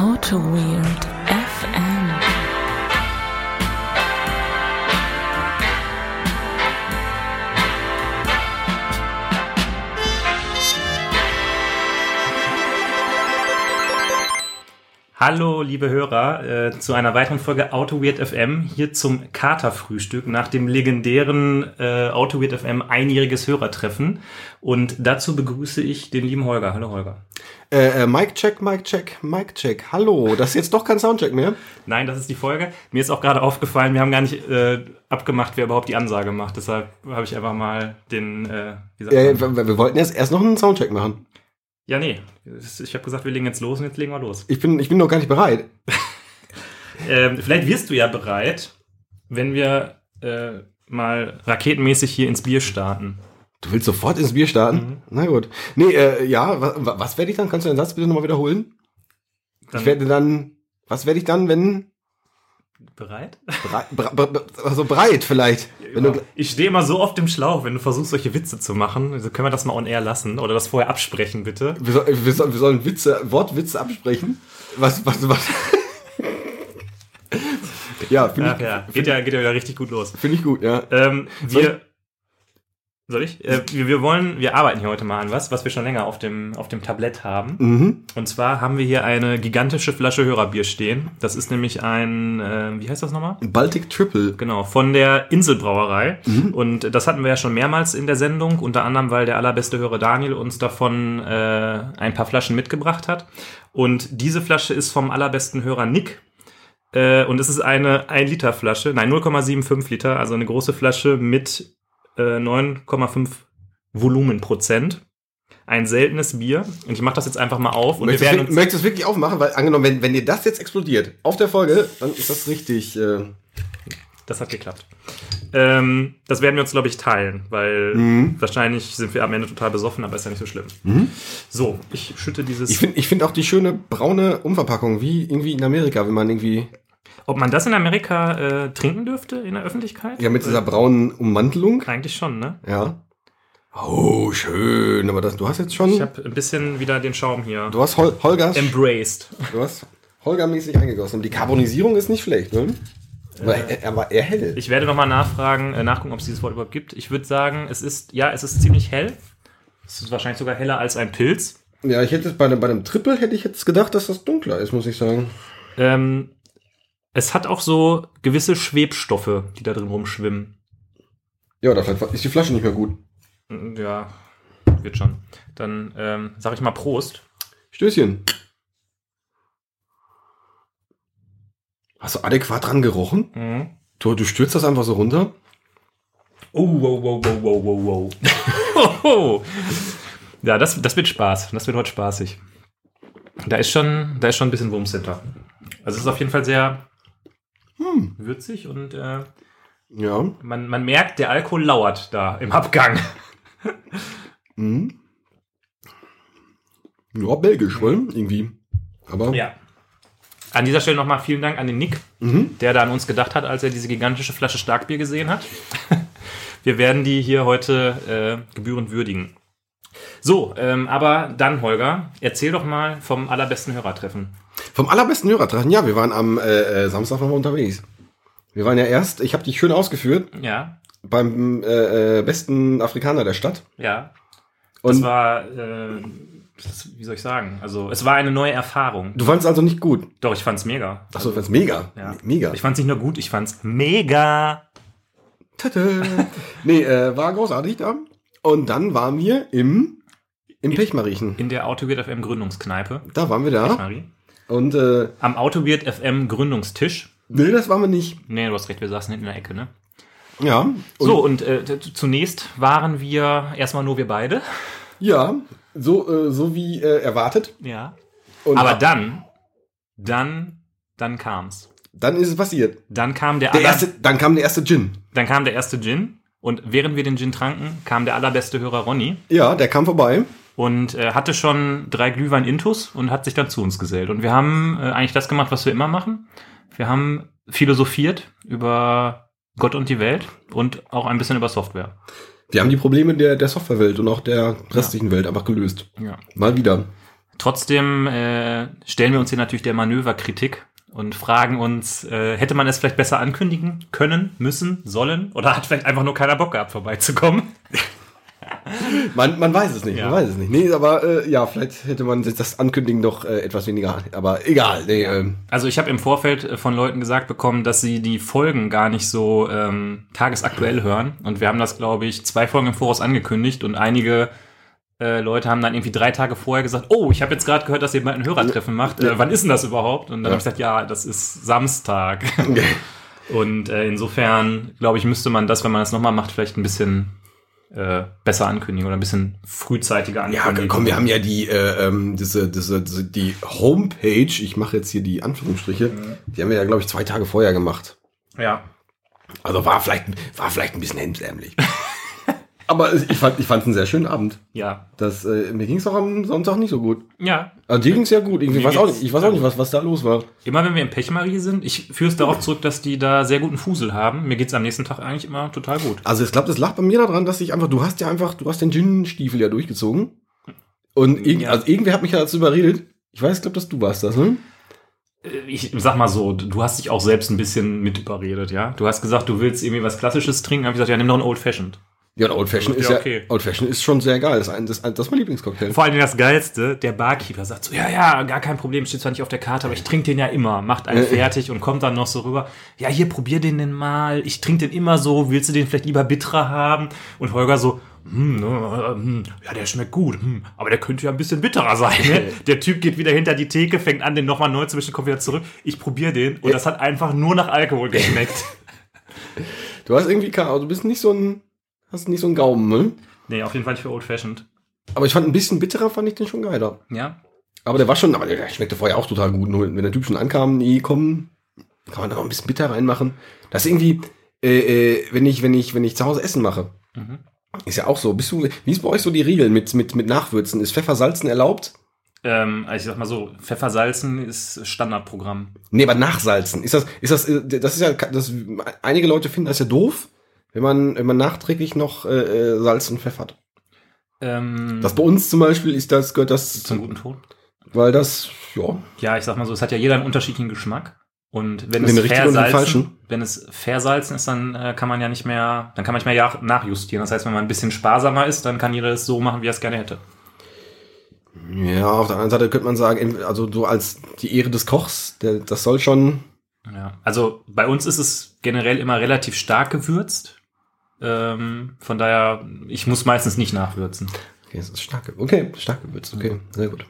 Auto Weird Hallo, liebe Hörer, äh, zu einer weiteren Folge Auto Weird FM, hier zum Katerfrühstück nach dem legendären äh, Auto Weird FM einjähriges Hörertreffen. Und dazu begrüße ich den lieben Holger. Hallo, Holger. Äh, äh, Mic check, Mic check, Mic check. Hallo, das ist jetzt doch kein Soundcheck mehr. Nein, das ist die Folge. Mir ist auch gerade aufgefallen, wir haben gar nicht äh, abgemacht, wer überhaupt die Ansage macht. Deshalb habe ich einfach mal den, äh, wie sagt Äh, man? wir, wir wollten jetzt erst noch einen Soundcheck machen. Ja, nee. Ich habe gesagt, wir legen jetzt los und jetzt legen wir los. Ich bin, ich bin noch gar nicht bereit. Ähm, vielleicht wirst du ja bereit, wenn wir äh, mal raketenmäßig hier ins Bier starten. Du willst sofort ins Bier starten? Na gut. Nee, äh, ja, wa, wa, was werde ich dann? Kannst du den Satz bitte nochmal wiederholen? Dann- ich werde dann, was werde ich dann, wenn, Bereit? bre, bre, also breit vielleicht. Wenn du, ich stehe immer so oft im Schlauch, wenn du versuchst, solche Witze zu machen. Also können wir das mal on air lassen oder das vorher absprechen, bitte? wir, soll, wir, sollen, wir sollen Witze, Wortwitze absprechen. Was, was, was? ja, finde ich, ja, geht ja, geht ja wieder richtig gut los. find ich gut, ja. Ähm, wir, soll ich? Äh, wir, wollen, wir arbeiten hier heute mal an was, was wir schon länger auf dem, auf dem Tablett haben. Mhm. Und zwar haben wir hier eine gigantische Flasche Hörerbier stehen. Das ist nämlich ein, äh, wie heißt das nochmal? Baltic Triple. Genau, von der Inselbrauerei. Und das hatten wir ja schon mehrmals in der Sendung, unter anderem, weil der allerbeste Hörer Daniel uns davon äh, ein paar Flaschen mitgebracht hat. Und diese Flasche ist vom allerbesten Hörer Nick. Äh, und es ist eine 1 Liter Flasche, nein, 0,75 Liter, also eine große Flasche mit äh, 9,5 Volumenprozent. Ein seltenes Bier. Und ich mache das jetzt einfach mal auf. Und wir Möchtest werden uns möchtest du es wirklich aufmachen? Weil angenommen, wenn, wenn dir das jetzt explodiert auf der Folge, dann ist das richtig. Äh, Das hat geklappt. Ähm, das werden wir uns, glaube ich, teilen, weil Mhm. wahrscheinlich sind wir am Ende total besoffen, aber ist ja nicht so schlimm. So, ich schütte dieses. ich finde ich find auch die schöne braune Umverpackung, wie irgendwie in Amerika, wenn man irgendwie. Ob man das in Amerika äh, trinken dürfte in der Öffentlichkeit? Ja, mit dieser braunen Ummantelung. Eigentlich schon, ne? Ja. Oh, schön. Aber das, du hast jetzt schon. Ich habe ein bisschen wieder den Schaum hier du hast Hol Holgers. embraced. Du hast Holger-mäßig eingegossen. Und die Karbonisierung ist nicht schlecht, ne? Aber er, er war eher hell. Ich werde nochmal nachfragen, äh, nachgucken, ob es dieses Wort überhaupt gibt. Ich würde sagen, es ist, ja, es ist ziemlich hell. Es ist wahrscheinlich sogar heller als ein Pilz. Ja, ich hätte bei, einem- bei einem Triple hätte ich jetzt gedacht, dass das dunkler ist, muss ich sagen. Ähm, es hat auch so gewisse Schwebstoffe, die da drin rumschwimmen. Ja, vielleicht ist die Flasche nicht mehr gut. Ja, wird schon. Dann ähm, sag ich mal Prost. Stößchen. Hast du adäquat dran gerochen? Mhm. Du, du stürzt das einfach so runter? Oh, wow, wow, wow, wow, wow, wow. Ja, das, das wird Spaß. Das wird heute spaßig. Da ist schon, da ist schon ein bisschen Wumms hinter. Also es ist auf jeden Fall sehr Hm. würzig und äh, Ja. man, man merkt, der Alkohol lauert da im Abgang. Mhm. Ja, belgisch, wohl, irgendwie. Aber Ja. An dieser Stelle nochmal vielen Dank an den Nick, Mhm. der da an uns gedacht hat, als er diese gigantische Flasche Starkbier gesehen hat. Wir werden die hier heute äh, gebührend würdigen. So, ähm, aber dann, Holger, erzähl doch mal vom allerbesten Hörertreffen. Vom allerbesten Hörertreffen. Ja, wir waren am äh, äh, Samstag nochmal unterwegs. Wir waren ja erst, ich habe dich schön ausgeführt, Ja, beim äh, äh, besten Afrikaner der Stadt. ja. Das Und war, äh, das, wie soll ich sagen? Also, es war eine neue Erfahrung. du fandst also nicht gut. Doch, ich fand's mega. Achso, du fandst mega. Ja. Mega. Ich fand's nicht nur gut, ich fand's mega. Tada. nee, äh, war großartig da. Und dann waren wir im, im Pechmariechen. In der Autoweird FM Gründungskneipe. Da waren wir da. Marie. Und äh, Am Autoweird FM Gründungstisch. nee, das waren wir nicht. Nee, du hast recht, wir saßen hinten in der Ecke, ne? Ja. Und, so, und äh, zunächst waren wir erstmal nur wir beide. Ja, so, äh, so wie äh, erwartet. Ja. Und Aber dann, dann, dann kam's. dann ist es passiert. Dann kam der, Der erste, dann kam der erste Gin. dann kam der erste Gin. Und während wir den Gin tranken, kam der allerbeste Hörer Ronny Ja, der kam vorbei. Und äh, hatte schon drei Glühwein Intus und hat sich dann zu uns gesellt. Und wir haben äh, eigentlich das gemacht, was wir immer machen. Wir haben philosophiert über Gott und die Welt und auch ein bisschen über Software. Wir haben die Probleme der, der Softwarewelt und auch der restlichen Welt einfach gelöst. Ja. Mal wieder. Trotzdem äh, stellen wir uns hier natürlich der Manöverkritik und fragen uns, äh, hätte man es vielleicht besser ankündigen können, müssen, sollen? Oder hat vielleicht einfach nur keiner Bock gehabt, vorbeizukommen? Man, man weiß es nicht, Ja. man weiß es nicht. Nee, aber äh, ja, vielleicht hätte man sich das Ankündigen doch äh, etwas weniger, aber egal. Nee, ähm, Also ich habe im Vorfeld äh, von Leuten gesagt bekommen, dass sie die Folgen gar nicht so ähm, tagesaktuell hören. Und wir haben das, glaube ich, zwei Folgen im Voraus angekündigt und einige äh, Leute haben dann irgendwie drei Tage vorher gesagt, oh, ich habe jetzt gerade gehört, dass ihr bald ein Hörertreffen macht. Äh, wann ist denn das überhaupt? Und dann Ja. habe ich gesagt, ja, das ist Samstag. und äh, insofern, glaube ich, müsste man das, wenn man das nochmal macht, vielleicht ein bisschen äh, besser ankündigen oder ein bisschen frühzeitiger ja, ankündigen. komm, wir haben ja die, äh, ähm, diese, diese, diese, die Homepage, ich mache jetzt hier die Anführungsstriche, die haben wir ja, glaube ich, zwei Tage vorher gemacht. Ja. Also war vielleicht, war vielleicht ein bisschen hemsärmlich. aber ich fand, ich fand es einen sehr schönen Abend. Ja. Das, äh, mir ging es auch am Sonntag nicht so gut. Ja, Also dir ging es ja gut. Irgendwie, Mir weiß auch geht's nicht, ich weiß auch nicht, was, was da los war. Immer wenn wir im Pechmarie sind, ich führe es darauf zurück, dass die da sehr guten Fusel haben. Mir geht's am nächsten Tag eigentlich immer total gut. Also ich glaube, das lag bei mir daran, dass ich einfach, du hast ja einfach, du hast den Gin-Stiefel ja durchgezogen. Und irgend, Ja. also irgendwer hat mich ja dazu überredet. Ich weiß, ich glaube, dass du warst das, ne? Äh, Ich sag mal so, du hast dich auch selbst ein bisschen mit überredet, ja? Du hast gesagt, du willst irgendwie was Klassisches trinken. Hab ich gesagt, ja, nimm doch einen Old Fashioned. Ja, und Old Fashioned Ja, ist ja, okay. Old Fashioned ist schon sehr geil. Das ist, ein, das, das ist mein Lieblingscocktail. Vor allem das Geilste, der Barkeeper sagt so, ja, ja, gar kein Problem, steht zwar nicht auf der Karte, aber ich trinke den ja immer. Macht einen fertig und kommt dann noch so rüber. Ja, hier, probier den denn mal. Ich trinke den immer so. Willst du den vielleicht lieber bitterer haben? Und Holger so, hm, ne, äh, hm, ja, der schmeckt gut, hm, aber der könnte ja ein bisschen bitterer sein. Ne? Der Typ geht wieder hinter die Theke, fängt an, den nochmal neu zu mischen, kommt wieder zurück. Ich probiere den und das hat einfach nur nach Alkohol geschmeckt. Du hast irgendwie, also du bist nicht so ein, hast nicht so ein Gaumen, ne? nee, auf jeden Fall nicht für Old Fashioned. Aber ich fand ein bisschen bitterer, fand ich den schon geiler. Ja, Aber der war schon, aber der schmeckte vorher auch total gut. Nur wenn der Typ schon ankam, nee, komm, kann man da noch ein bisschen bitter reinmachen. Das ist irgendwie, äh, äh, wenn ich, wenn ich, wenn ich zu Hause Essen mache, Mhm. ist ja auch so. Bist du, wie ist bei euch so die Regel mit, mit, mit Nachwürzen? Ist Pfeffersalzen erlaubt? ähm, also ich sag mal so, Pfeffersalzen ist Standardprogramm. Nee, aber Nachsalzen. Ist das, ist das, äh, das ist ja, das, einige Leute finden das ja doof, wenn man, wenn man nachträglich noch äh, äh, Salz und Pfeffert. Ähm, Das bei uns zum Beispiel ist das, gehört das, zum guten Ton. weil das, ja, Ja, ich sag mal so, es hat ja jeder einen unterschiedlichen Geschmack. Und wenn Den es versalzen, wenn es versalzen ist, dann äh, kann man ja nicht mehr, dann kann man nicht mehr nachjustieren. Das heißt, wenn man ein bisschen sparsamer ist, dann kann jeder es so machen, wie er es gerne hätte. Ja, auf der anderen Seite könnte man sagen, also so als die Ehre des Kochs, der, das soll schon. Ja. Also bei uns ist es generell immer relativ stark gewürzt. Ähm, von daher, ich muss meistens nicht nachwürzen. Okay, es ist stark, okay, stark gewürzt, okay, sehr gut.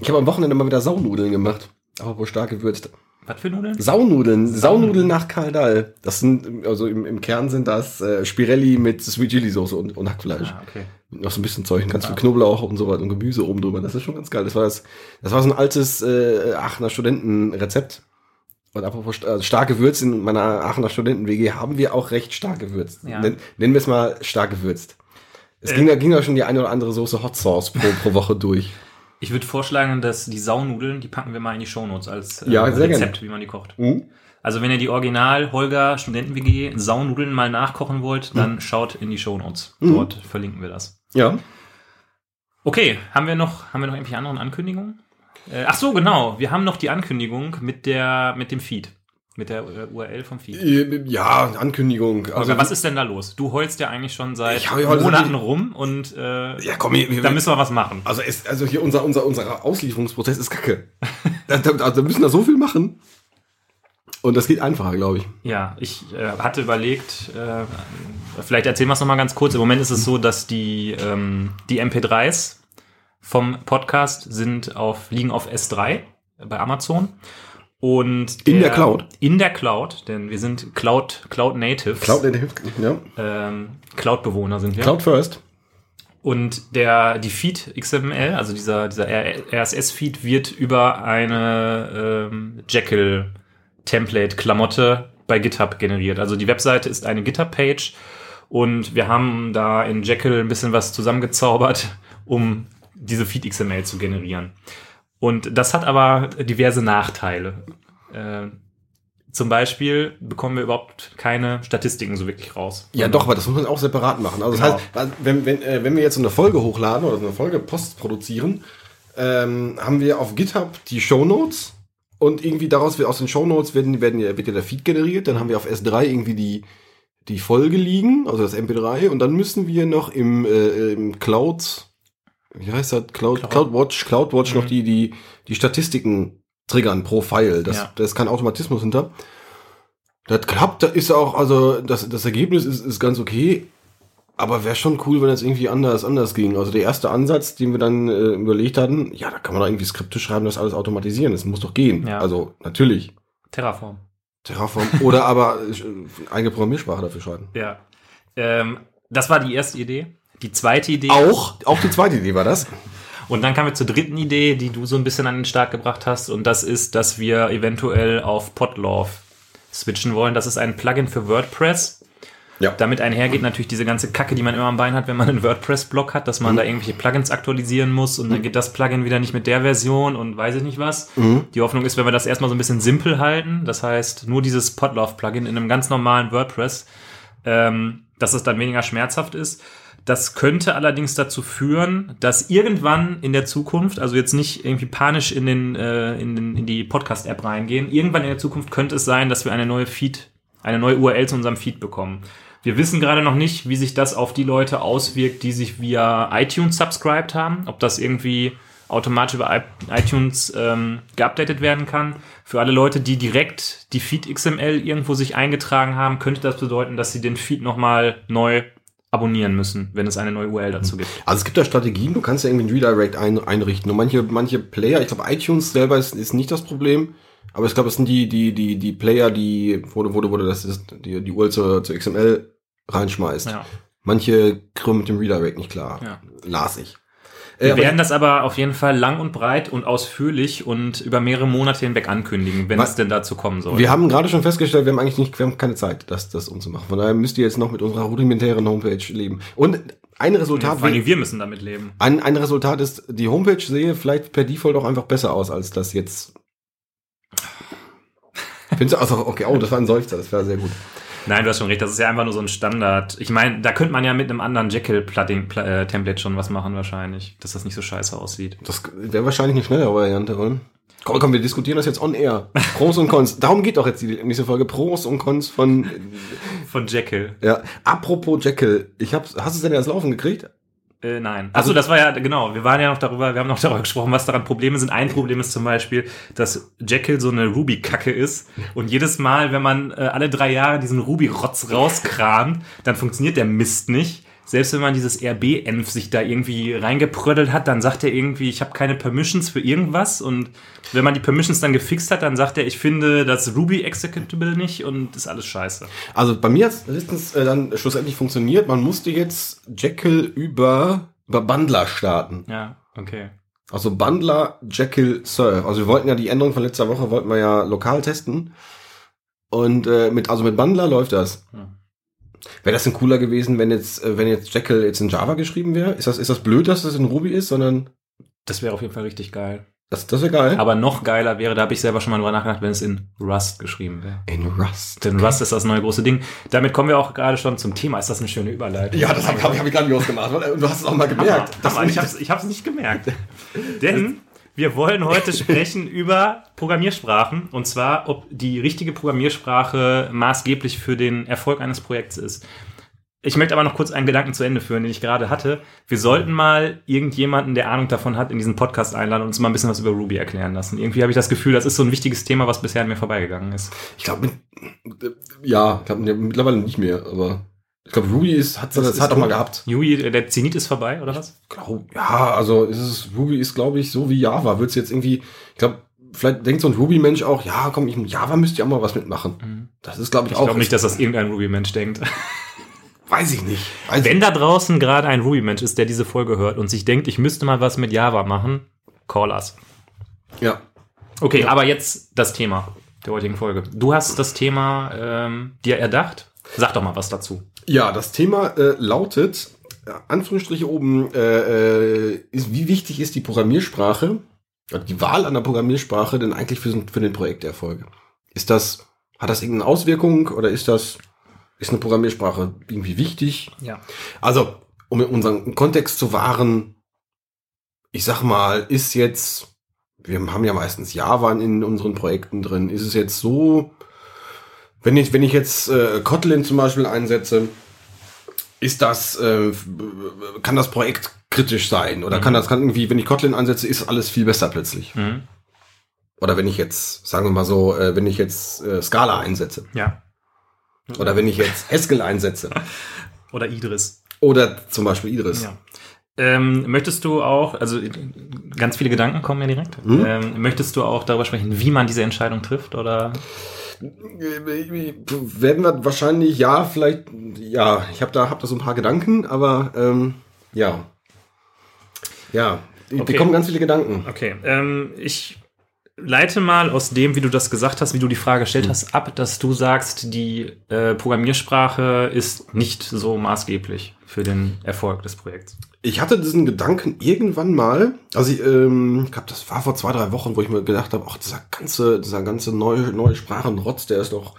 Ich habe am Wochenende mal wieder Saunudeln gemacht. Aber wohl stark gewürzt. Was für Nudeln? Saunudeln, Saunudeln nach Kaldal. Das sind, also im, im Kern sind das äh, Spirelli mit Sweet Chili Soße und, und Hackfleisch. Ah, okay. Noch so ein bisschen Zeug, ganz viel Knoblauch und so weiter und Gemüse oben drüber. Das ist schon ganz geil. Das war das, das war so ein altes äh, Aachener Studentenrezept. Und apropos äh, stark gewürzt, in meiner Aachener Studenten-WG haben wir auch recht stark gewürzt. Ja. Nen, nennen wir es mal stark gewürzt. Es Äh. ging, da, ging da schon die eine oder andere Soße Hot Sauce pro, pro Woche durch. Ich würde vorschlagen, dass die Saunudeln, die packen wir mal in die Shownotes als äh, Ja, Rezept, wie man die kocht. Mhm. Also wenn ihr die Original Holger Studenten-WG Saunudeln mal nachkochen wollt, dann schaut in die Shownotes. Mhm. Dort verlinken wir das. Ja. Okay, haben wir noch, haben wir noch irgendwelche anderen Ankündigungen? Äh, ach so, genau. Wir haben noch die Ankündigung mit der, mit dem Feed. Mit der äh, URL vom Feed. Äh, Ja, Ankündigung. Also, was ist denn da los? Du heulst ja eigentlich schon seit Monaten rum und äh, ja, komm, wir, da müssen wir was machen. also, es, also hier unser, unser, unser Auslieferungsprozess ist kacke. da, da, da müssen da so viel machen. Und das geht einfacher, glaube ich. Ja, ich äh, hatte überlegt, äh, vielleicht erzählen wir es nochmal ganz kurz. Im Moment ist es so, dass die, ähm, die MP3s vom Podcast sind auf, liegen auf S3 bei Amazon. Und In der Cloud? In der Cloud, denn wir sind Cloud, Cloud Natives. Cloud, der hilft, ja. ähm, Cloud-Bewohner sind wir. Cloud first. Und der, die Feed XML, also dieser, dieser RSS-Feed wird über eine ähm, Jekyll-Template-Klamotte bei GitHub generiert. Also die Webseite ist eine GitHub-Page und wir haben da in Jekyll ein bisschen was zusammengezaubert, um diese Feed XML zu generieren. Und das hat aber diverse Nachteile. Äh, zum Beispiel bekommen wir überhaupt keine Statistiken so wirklich raus. Ja, doch, aber das muss man auch separat machen. Also das Genau. heißt, wenn, wenn, äh, wenn wir jetzt so eine Folge hochladen oder so eine Folge Post produzieren, ähm, haben wir auf GitHub die Shownotes und irgendwie daraus wird aus den Shownotes werden, werden ja, wird ja der Feed generiert. Dann haben wir auf S3 irgendwie die, die Folge liegen, also das MP3 und dann müssen wir noch im, äh, im Cloud, wie heißt das? Cloud, Cloud. CloudWatch, CloudWatch Mhm. noch die, die, die Statistiken triggern pro File. Das, Ja. da ist kein Automatismus hinter. Das klappt, da ist auch, also das, das Ergebnis ist, ist ganz okay. Aber wäre schon cool, wenn das irgendwie anders, anders ging. Also der erste Ansatz, den wir dann äh, überlegt hatten, ja, da kann man doch irgendwie Skripte schreiben, das alles automatisieren. Das muss doch gehen. Ja. Also natürlich. Terraform. Terraform oder aber äh, eigene Programmiersprache dafür schreiben. Ja. Ähm, das war die erste Idee. Die zweite Idee. Auch, auch die zweite Idee war das. Und dann kamen wir zur dritten Idee, die du so ein bisschen an den Start gebracht hast. Und das ist, dass wir eventuell auf Podlove switchen wollen. Das ist ein Plugin für WordPress. Ja. Damit einhergeht natürlich diese ganze Kacke, die man immer am Bein hat, wenn man einen WordPress-Blog hat, dass man da irgendwelche Plugins aktualisieren muss und dann geht das Plugin wieder nicht mit der Version und weiß ich nicht was. Die Hoffnung ist, wenn wir das erstmal so ein bisschen simpel halten, das heißt nur dieses Podlove-Plugin in einem ganz normalen WordPress, ähm, dass es dann weniger schmerzhaft ist. Das könnte allerdings dazu führen, dass irgendwann in der Zukunft, also jetzt nicht irgendwie panisch in, den, äh, in, den, in die Podcast-App reingehen, irgendwann in der Zukunft könnte es sein, dass wir eine neue Feed, eine neue URL zu unserem Feed bekommen. Wir wissen gerade noch nicht, wie sich das auf die Leute auswirkt, die sich via iTunes subscribed haben, ob das irgendwie automatisch über iTunes ähm, geupdatet werden kann. Für alle Leute, die direkt die Feed XML irgendwo sich eingetragen haben, könnte das bedeuten, dass sie den Feed nochmal neu abonnieren müssen, wenn es eine neue URL dazu gibt. Also es gibt da Strategien, du kannst ja irgendwie ein Redirect ein, einrichten. Und manche, manche Player, ich glaube iTunes selber ist, ist nicht das Problem, aber ich glaube, es sind die, die, die, die Player, die, wo du, wo du, wo du das ist, die, die URL zu, zu XML reinschmeißt. Ja. Manche kommen mit dem Redirect nicht klar. Ja. Las ich. Wir Äh, werden das aber auf jeden Fall lang und breit und ausführlich und über mehrere Monate hinweg ankündigen, wenn es denn dazu kommen soll. Wir haben gerade schon festgestellt, wir haben eigentlich nicht, wir haben keine Zeit, das, das umzumachen. Von daher müsst ihr jetzt noch mit unserer rudimentären Homepage leben. Und ein Resultat, Vor allem wir müssen damit leben. ein, ein Resultat ist, die Homepage sehe vielleicht per Default auch einfach besser aus, als das jetzt. Findest du, also, okay, oh, das war ein Seufzer, das war sehr gut. Nein, du hast schon recht, das ist ja einfach nur so ein Standard. Ich meine, da könnte man ja mit einem anderen Jekyll-Template schon was machen wahrscheinlich, dass das nicht so scheiße aussieht. Das wäre wahrscheinlich eine schnellere Variante, oder? Komm, komm, wir diskutieren das jetzt on air. Pros und Cons. Darum geht doch jetzt die nächste Folge. Pros und Cons von, Von Jekyll. ja. Apropos Jekyll. Ich hab's, hast du es denn erst laufen gekriegt? Äh, nein. Achso, das war ja, genau, wir waren ja noch darüber, wir haben noch darüber gesprochen, was daran Probleme sind. Ein Problem ist zum Beispiel, dass Jekyll so eine Ruby-Kacke ist und jedes Mal, wenn man äh, alle drei Jahre diesen Ruby-Rotz rauskramt, dann funktioniert der Mist nicht. Selbst wenn man dieses RB-Env sich da irgendwie reingeprödelt hat, dann sagt er irgendwie, ich habe keine Permissions für irgendwas und wenn man die Permissions dann gefixt hat, dann sagt er, ich finde das Ruby executable nicht und ist alles scheiße. Also bei mir hat es letztens äh, dann schlussendlich funktioniert. Man musste jetzt Jekyll über, über Bundler starten. Ja, okay. Also Bundler Jekyll Serve. Also wir wollten ja die Änderung von letzter Woche wollten wir ja lokal testen. Und äh, mit also mit Bundler läuft das. Ja. Wäre das denn cooler gewesen, wenn jetzt äh, wenn jetzt Jekyll jetzt in Java geschrieben wäre? Ist das ist das blöd, dass das in Ruby ist, sondern Das wäre auf jeden Fall richtig geil. das das wäre geil. Aber noch geiler wäre, da habe ich selber schon mal drüber nachgedacht, wenn es in Rust geschrieben wäre. in Rust. Denn Rust ist das neue große Ding. Damit kommen wir auch gerade schon zum Thema. Ist das eine schöne Überleitung? Ja, das habe hab, hab ich gar nicht ausgemacht. Und du hast es auch mal gemerkt. Hammer, Hammer. Ich habe es ich hab's nicht gemerkt. Denn wir wollen heute sprechen über Programmiersprachen. Und zwar, ob die richtige Programmiersprache maßgeblich für den Erfolg eines Projekts ist. Ich möchte aber noch kurz einen Gedanken zu Ende führen, den ich gerade hatte. Wir sollten mal irgendjemanden, der Ahnung davon hat, in diesen Podcast einladen und uns mal ein bisschen was über Ruby erklären lassen. Irgendwie habe ich das Gefühl, das ist so ein wichtiges Thema, was bisher an mir vorbeigegangen ist. Ich glaube, ja, ich glaube mittlerweile nicht mehr, aber ich glaube, Ruby ist, hat seine Das Zeit ist auch mal gehabt. Juli, der Zenit ist vorbei, oder was? Glaub, ja, also ist es, Ruby ist, glaube ich, so wie Java. Wird's jetzt irgendwie, ich glaube, vielleicht denkt so ein Ruby-Mensch auch, ja, komm, ich, Java müsste ja auch mal was mitmachen. Das ist, glaube ich, Ich auch. glaube nicht, dass das irgendein Ruby-Mensch denkt. weiß ich nicht. Weiß Wenn da draußen gerade ein Ruby-Mensch ist, der diese Folge hört und sich denkt, ich müsste mal was mit Java machen, call us. ich. Ja. Okay, aber jetzt das Thema der heutigen Folge. Du hast das Thema ähm, dir erdacht. Sag doch mal was dazu. Ja, das Thema äh, lautet, äh, Anführungsstriche oben, äh, äh, ist, wie wichtig ist die Programmiersprache, oder die Wahl einer Programmiersprache denn eigentlich für, für den Projekterfolg? Ist das, hat das irgendeine Auswirkung oder ist das, ist eine Programmiersprache irgendwie wichtig? Ja. Also, um in unseren Kontext zu wahren, ich sag mal, ist jetzt, wir haben ja meistens Java in unseren Projekten drin, ist es jetzt so, wenn ich, wenn ich jetzt äh, Kotlin zum Beispiel einsetze, ist das, äh, kann das Projekt kritisch sein? Oder Mhm. kann das, kann irgendwie, wenn ich Kotlin einsetze, ist alles viel besser plötzlich? Mhm. Oder wenn ich jetzt, sagen wir mal so, äh, wenn ich jetzt äh, Scala einsetze. Ja. Oder wenn ich jetzt Haskell einsetze. Oder Idris. Oder zum Beispiel Idris. Ja. Ähm, möchtest du auch, also ganz viele Gedanken kommen ja direkt. Mhm. Ähm, möchtest du auch darüber sprechen, wie man diese Entscheidung trifft? Oder Werden wir wahrscheinlich, ja, vielleicht, ja, ich habe da, hab da so ein paar Gedanken, aber ähm, ja. Ja, Okay. okay. kommen ganz viele Gedanken. Okay, ähm, ich leite mal aus dem, wie du das gesagt hast, wie du die Frage gestellt hast, ab, dass du sagst, die äh, Programmiersprache ist nicht so maßgeblich für den Erfolg des Projekts. Ich hatte diesen Gedanken irgendwann mal, also ich, ähm, ich glaube, das war vor zwei, drei Wochen, wo ich mir gedacht habe, ach, dieser ganze, dieser ganze neue, neue Sprachenrotz, der ist doch,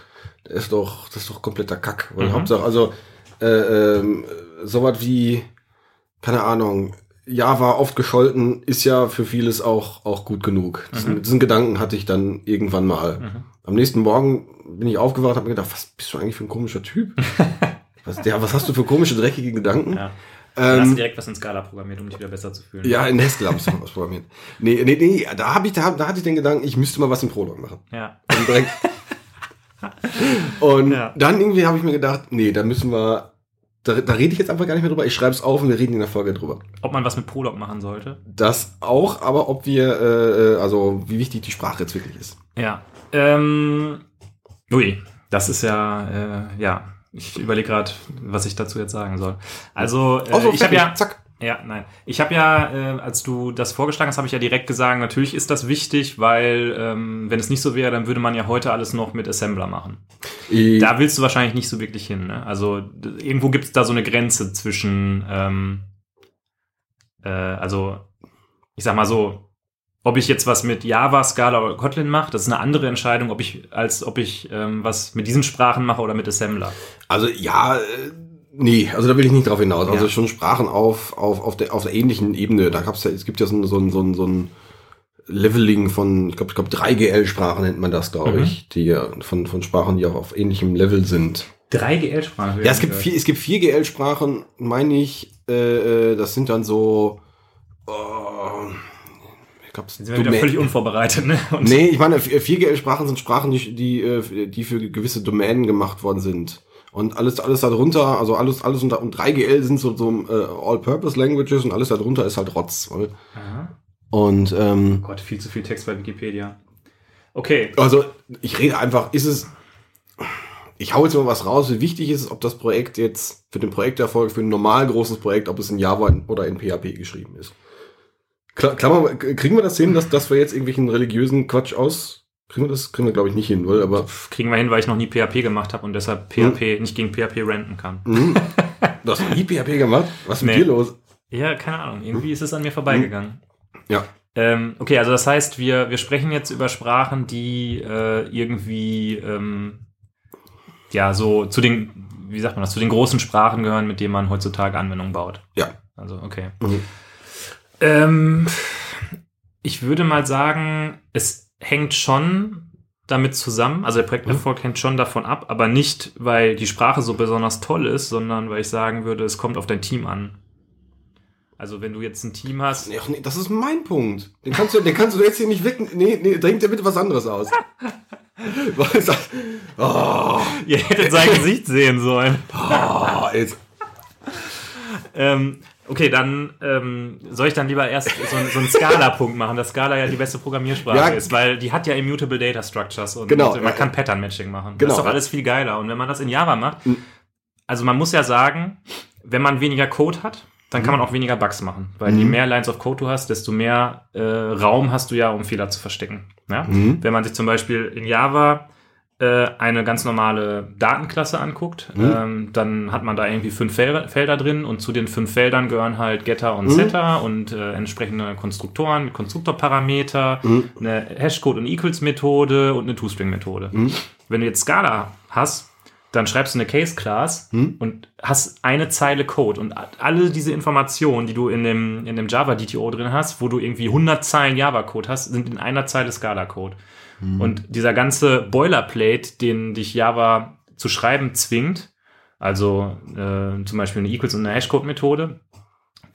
der ist doch, das ist doch kompletter Kack. Weil Mhm. Hauptsache, also, äh, ähm, sowas wie, keine Ahnung, Java oft gescholten ist ja für vieles auch, auch gut genug. Diesen, diesen Gedanken hatte ich dann irgendwann mal. Mhm. Am nächsten Morgen bin ich aufgewacht, habe mir gedacht, was bist du eigentlich für ein komischer Typ? was, ja, was hast du für komische, dreckige Gedanken? Ja. Dann hast du Ähm, direkt was in Scala programmiert, um dich wieder besser zu fühlen. ja, in Haskell habe ich was programmiert. Nee, nee, nee, da habe ich, da, da hatte ich den Gedanken, ich müsste mal was im Prolog machen. Ja. Und, direkt. und Ja. dann irgendwie habe ich mir gedacht, nee, da müssen wir, da, da rede ich jetzt einfach gar nicht mehr drüber. Ich schreibe es auf und wir reden in der Folge drüber. Ob man was mit Prolog machen sollte? Das auch, aber ob wir, äh, also wie wichtig die Sprache jetzt wirklich ist. Ja. Ähm, ui, das ist ja, äh, ja. Ich überlege gerade, was ich dazu jetzt sagen soll. Also, äh, Also, ich habe ja, zack. Ja, nein. Ich habe ja, äh, als du das vorgeschlagen hast, habe ich ja direkt gesagt, natürlich ist das wichtig, weil ähm, wenn es nicht so wäre, dann würde man ja heute alles noch mit Assembler machen. Ich, Da willst du wahrscheinlich nicht so wirklich hin. Ne? Also irgendwo gibt es da so eine Grenze zwischen, ähm, äh, also ich sag mal so, ob ich jetzt was mit Java, Scala oder Kotlin mache, das ist eine andere Entscheidung, ob ich, als ob ich ähm, was mit diesen Sprachen mache oder mit Assembler. also ja, äh, nee, also da will ich nicht drauf hinaus. Also Ja. schon Sprachen auf, auf, auf, der, auf der ähnlichen Ebene. Da gab's ja, es gibt ja so ein, so ein, so ein, so ein Leveling von, ich glaube, ich glaub, 3GL-Sprachen nennt man das, glaube Mhm. ich, die von, von Sprachen, die auch auf ähnlichem Level sind. Drei GL-Sprachen. Ja, es gibt vier, es gibt vier GL-Sprachen, meine ich, äh, äh, das sind dann so, oh, ich glaube, Jetzt sind wir wieder völlig unvorbereitet, ne? Und Nee, ich meine, vier 4GL-Sprachen sind Sprachen, die, die, äh, die für gewisse Domänen gemacht worden sind. Und alles, alles darunter, also alles, alles unter, und 3GL sind so, so äh, All-Purpose-Languages und alles darunter ist halt Rotz. Weil, Aha. und, ähm, Gott, viel zu viel Text bei Wikipedia. Okay. also, ich rede einfach, ist es, ich hau jetzt mal was raus, wie wichtig ist es, ob das Projekt jetzt für den Projekterfolg, für ein normal großes Projekt, ob es in Java oder in PHP geschrieben ist. Kla- Klammer, kriegen wir das hin, dass, dass wir jetzt irgendwelchen religiösen Quatsch aus, kriegen wir das, kriegen wir glaube ich nicht hin, weil, aber, Kriegen wir hin, weil ich noch nie PHP gemacht habe und deshalb PHP nicht gegen PHP renten kann. Mhm. Du hast noch nie PHP gemacht? Was ist mit Nee. dir los? Ja, keine Ahnung. Irgendwie ist es an mir vorbeigegangen. Ja. Ähm, okay, also das heißt, wir, wir sprechen jetzt über Sprachen, die äh, irgendwie ähm, ja so zu den, wie sagt man das, zu den großen Sprachen gehören, mit denen man heutzutage Anwendungen baut. Ja. Also, okay. Mhm. Ähm, ich würde mal sagen, es hängt schon damit zusammen, also der Projekterfolg hängt schon davon ab, aber nicht, weil die Sprache so besonders toll ist, sondern weil ich sagen würde, es kommt auf dein Team an. Also wenn du jetzt ein Team hast, Nee, ach nee, das ist mein Punkt. Den kannst du, den kannst du jetzt hier nicht weg. Nee, nee, denk dir bitte was anderes aus. Oh, ihr hättet sein Gesicht sehen sollen. oh, jetzt. Ähm, okay, dann ähm, soll ich dann lieber erst so, so einen Scala-Punkt machen, dass Scala ja die beste Programmiersprache Ja. ist, weil die hat ja immutable Data Structures und Genau, man ja, kann. Pattern-Matching machen. Genau, das ist doch alles viel geiler. Und wenn man das in Java macht, Mhm. also man muss ja sagen, wenn man weniger Code hat, dann kann man auch weniger Bugs machen. Weil je Mhm. mehr Lines of Code du hast, desto mehr äh, Raum hast du ja, um Fehler zu verstecken. Ja? Mhm. Wenn man sich zum Beispiel in Java eine ganz normale Datenklasse anguckt, Mhm. ähm, dann hat man da irgendwie fünf Fel Felder drin und zu den fünf Feldern gehören halt Getter und Mhm. Setter und äh, entsprechende Konstruktoren, Konstruktorparameter, Mhm. eine Hashcode- und Equals-Methode und eine ToString-Methode. Mhm. Wenn du jetzt Scala hast, dann schreibst du eine Case-Class Hm? und hast eine Zeile Code und alle diese Informationen, die du in dem, in dem Java-DTO drin hast, wo du irgendwie 100 Zeilen Java-Code hast, sind in einer Zeile Scala-Code. Und dieser ganze Boilerplate, den dich Java zu schreiben zwingt, also äh, zum Beispiel eine Equals und eine Hashcode-Methode,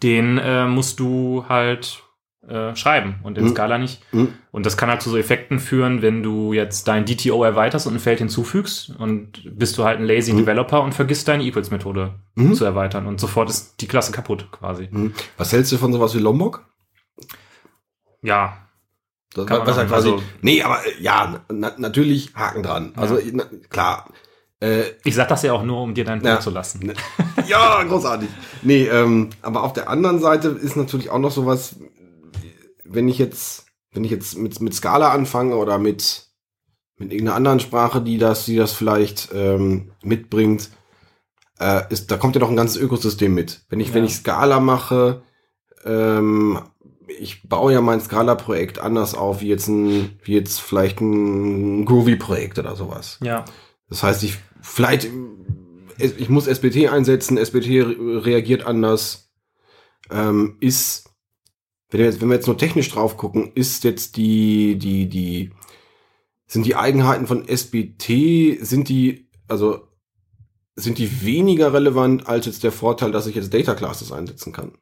den äh, musst du halt äh, schreiben und in Mhm. Scala nicht. Mhm. Und das kann halt zu so Effekten führen, wenn du jetzt dein DTO erweiterst und ein Feld hinzufügst und bist du halt ein lazy Mhm. Developer und vergisst deine Equals-Methode Mhm. zu erweitern und sofort ist die Klasse kaputt quasi. Hm. Was hältst du von sowas wie Lombok? Ja, Das, Kann was ja quasi, also- nee, aber ja, na, natürlich Haken dran. Also na, klar. Äh, ich sag das ja auch nur, um dir deinen Punkt Ja. zu lassen. Ne. ja, großartig. Nee, ähm, aber auf der anderen Seite ist natürlich auch noch sowas, wenn ich jetzt, wenn ich jetzt mit, mit Scala anfange oder mit, mit irgendeiner anderen Sprache, die das, die das vielleicht ähm, mitbringt, äh, ist, da kommt ja noch ein ganzes Ökosystem mit. Wenn ich, wenn Ja. ich Scala mache, ähm, ich baue ja mein Scala-Projekt anders auf, wie jetzt ein, wie jetzt vielleicht ein Groovy-Projekt oder sowas. Ja, Das heißt, ich vielleicht ich muss SBT einsetzen, SBT re reagiert anders. Ähm, ist wenn wir jetzt wenn wir jetzt nur technisch drauf gucken, ist jetzt die die die sind die Eigenheiten von SBT sind die also sind die weniger relevant als jetzt der Vorteil, dass ich jetzt Data Classes einsetzen kann.